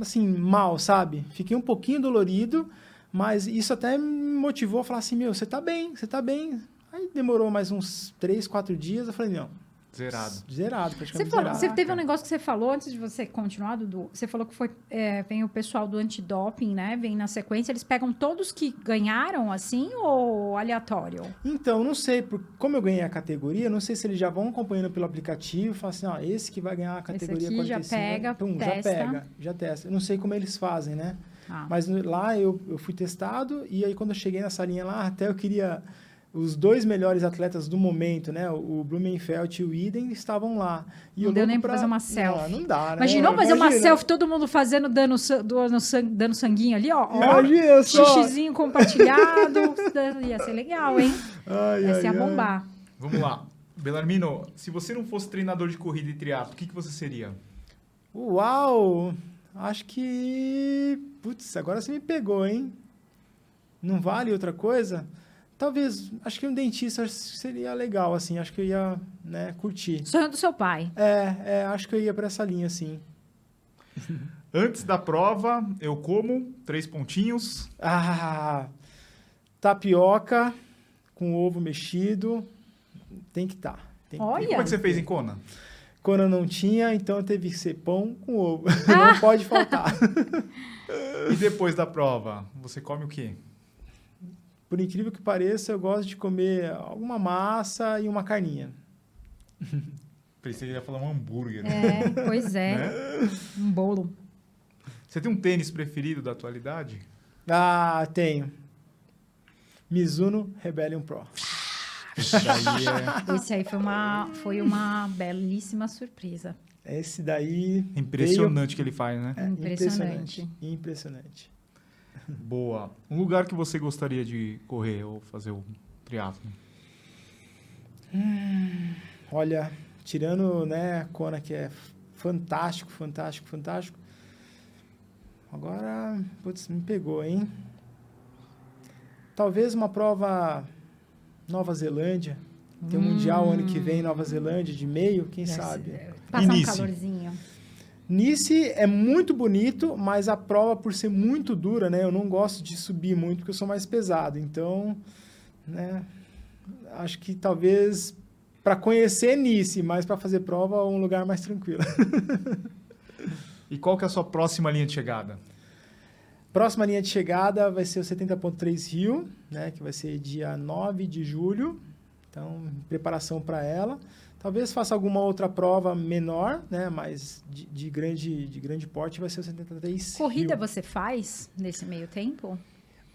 assim, mal, sabe? Fiquei um pouquinho dolorido, mas isso até me motivou a falar assim, meu, você tá bem, você tá bem. Aí demorou mais uns três, quatro dias, eu falei, não, Zerado. zerado, Você, praticamente falou, zerado. você teve um negócio que você falou antes de você continuar, Dudu. Você falou que foi, é, vem o pessoal do antidoping, né? Vem na sequência. Eles pegam todos que ganharam, assim, ou aleatório? Então, não sei, por, como eu ganhei a categoria, não sei se eles já vão acompanhando pelo aplicativo, falam assim, ó, esse que vai ganhar a categoria aqui já 45, pega, pum, testa. já pega, já testa. Eu não sei como eles fazem, né? Ah, Mas lá eu, eu fui testado e aí quando eu cheguei na salinha lá, até eu queria os dois melhores atletas do momento, né? O Blumenfeld e o Iden estavam lá. E Não eu deu nem pra fazer uma selfie. Não, não dá, né? Imaginou fazer uma Imagina. selfie, todo mundo fazendo, dando, dando, dando sanguinho ali, ó. ó Imagina só. xixizinho compartilhado. <laughs> Ia ser legal, hein? Ai, Ia ai, ser a ai. bombar. Vamos lá. Belarmino, se você não fosse treinador de corrida e triatlo, o que, que você seria? Uau! Acho que. Putz, agora você me pegou, hein? Não vale outra coisa? Talvez, acho que um dentista seria legal, assim. Acho que eu ia né, curtir. Sonho do seu pai. É, é, acho que eu ia pra essa linha, assim. <laughs> Antes da prova, eu como três pontinhos. Ah, tapioca com ovo mexido. Tem que estar. Tá. Tem que Olha. E como é que você fez em Kona? Quando eu não tinha, então teve que ser pão com ovo. Ah! <laughs> não pode faltar. <laughs> E depois da prova, você come o quê? Por incrível que pareça, eu gosto de comer alguma massa e uma carninha. <laughs> Pensei que ia falar um hambúrguer. É, pois é. Né? Um bolo. Você tem um tênis preferido da atualidade? Ah, tenho. Mizuno Rebellion Pro. Isso daí é Esse aí foi uma, foi uma belíssima surpresa. Esse daí. impressionante o que ele faz, né? veio- é, Impressionante. impressionante. Impressionante. Boa. Um lugar que você gostaria de correr ou fazer o triatlo? Olha, tirando, né, Kona, que é fantástico, fantástico, fantástico. Agora, putz, me pegou, hein? Talvez uma prova Nova Zelândia. Tem um Mundial ano que vem em Nova Zelândia, de meio, quem Deve sabe? Passar um calorzinho. Nice é muito bonito, mas a prova, por ser muito dura, né? Eu não gosto de subir muito, porque eu sou mais pesado. Então, né? Acho que talvez para conhecer Nice, mas para fazer prova, um lugar mais tranquilo. <laughs> E qual que é a sua próxima linha de chegada? Próxima linha de chegada vai ser o 70.3 Rio, né? Que vai ser dia 9 de julho. Então, preparação para ela. Talvez faça alguma outra prova menor, né? Mas de, de grande, de grande porte vai ser o 73 Corrida Rio. você faz nesse meio tempo?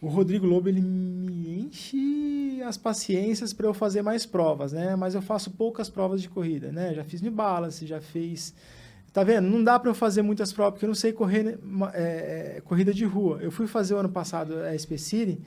O Rodrigo Lobo ele me enche as paciências para eu fazer mais provas, né? Mas eu faço poucas provas de corrida, né? Já fiz New Balance, já fiz. Tá vendo? Não dá para eu fazer muitas provas porque eu não sei correr é, é, corrida de rua. Eu fui fazer o ano passado a SP City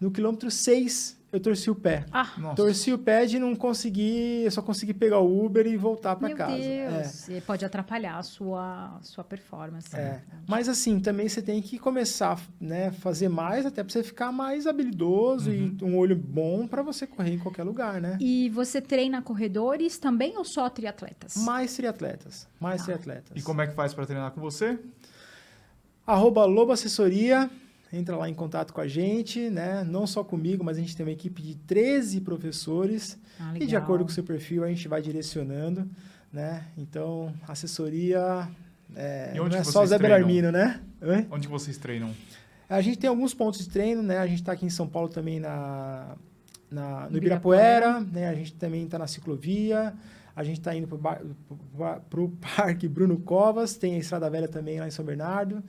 no quilômetro 6. Eu torci o pé. Ah, Nossa. Torci o pé de não conseguir, eu só consegui pegar o Uber e voltar para casa. Deus. E Pode atrapalhar a sua, sua performance. É, é. né? Mas assim, também você tem que começar, né, fazer mais até para você ficar mais habilidoso Uhum. e um olho bom para você correr em qualquer lugar, né? E você treina corredores também ou só triatletas? Mais triatletas, mais Tá. triatletas. E como é que faz para treinar com você? Arroba Lobo Assessoria, entra lá em contato com a gente, né? Não só comigo, mas a gente tem uma equipe de 13 professores Ah, e de acordo com o seu perfil a gente vai direcionando, né? Então, assessoria é, E onde não é só o Zé treinam? Belarmino, né? Oi? Onde vocês treinam? A gente tem alguns pontos de treino, né? A gente está aqui em São Paulo também na, na- no Ibirapuera. Ibirapuera, né? A gente também está na ciclovia, a gente está indo para o <laughs> Parque Bruno Covas, tem a Estrada Velha também lá em São Bernardo.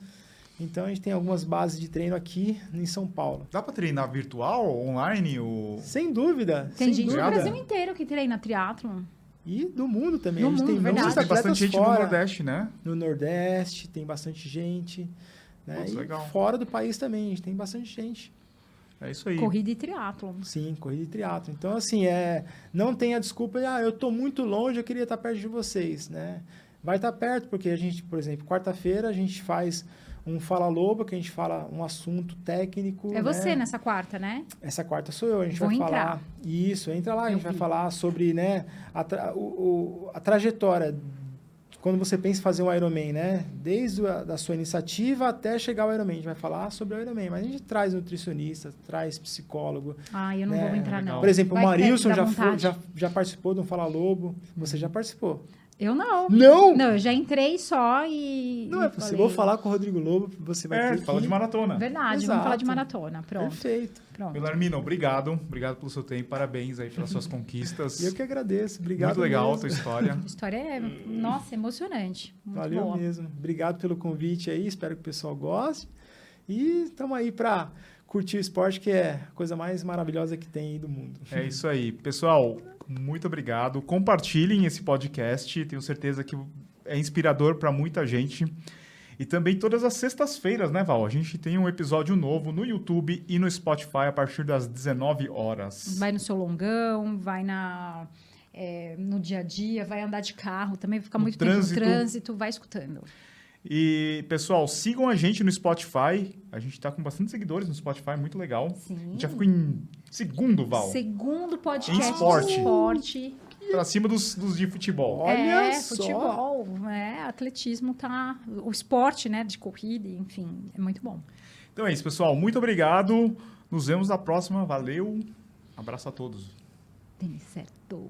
Então a gente tem algumas bases de treino aqui em São Paulo. Dá para treinar virtual, online? O... Sem dúvida. Tem sem gente dúvida. do Brasil inteiro que treina triatlon. E do mundo também. Do a gente mundo, tem verdade. muitos Tem bastante gente no fora. Nordeste, né? No Nordeste tem bastante gente. Né? Putz, e legal. fora do país também, a gente tem bastante gente. É isso aí. Corrida e triatlon. Sim, corrida e triatlo. Então, assim, é, não tem a desculpa de, ah, eu tô muito longe, eu queria estar perto de vocês, né? Vai estar perto, porque a gente, por exemplo, quarta-feira a gente faz um Fala Lobo, que a gente fala um assunto técnico. É você né? nessa quarta, né? Essa quarta sou eu, a gente Vou vai entrar. falar. Isso, entra lá, a Eu gente vai vi. falar sobre, né, a, tra- o- o- a trajetória. Quando você pensa em fazer um Ironman, né? Desde a da sua iniciativa até chegar ao Ironman. A gente vai falar sobre o Ironman, mas a gente traz nutricionista, traz psicólogo, Ah, eu não É, vou entrar, não. por exemplo, Vai o Marilson já, foi- já, já participou de um Fala Lobo. Você já participou? Eu não. Não! Não, eu já entrei só e. Não e é possível. falei, Vou falar com o Rodrigo Lobo, você vai É, ter fala que... de maratona. Verdade, Exato. vamos falar de maratona. Pronto, Perfeito. pronto. Belarmino, obrigado. Obrigado pelo seu tempo. Parabéns aí pelas suas <laughs> conquistas. Eu que agradeço. Obrigado Muito legal a mesmo. tua história. A história é, nossa, emocionante. Muito Valeu boa. mesmo. Obrigado pelo convite aí. Espero que o pessoal goste. E estamos aí para curtir o esporte, que é a coisa mais maravilhosa que tem aí do mundo. É isso aí. Pessoal, muito obrigado. Compartilhem esse podcast. Tenho certeza que é inspirador para muita gente. E também todas as sextas-feiras, né, Val? A gente tem um episódio novo no YouTube e no Spotify a partir das 19 horas. Vai no seu longão, vai na, é, no dia a dia, vai andar de carro, também fica No muito trânsito. tempo no trânsito, vai escutando. E, pessoal, sigam a gente no Spotify. A gente tá com bastante seguidores no Spotify, muito legal. A Sim. gente já ficou em segundo, Val. Segundo podcast Em esporte. de esporte. Pra cima dos, dos de futebol. Olha é, só. futebol, é, atletismo tá, o esporte, né, de corrida, enfim, é muito bom. Então é isso, pessoal. Muito obrigado. Nos vemos na próxima. Valeu. Abraço a todos. Tem certo.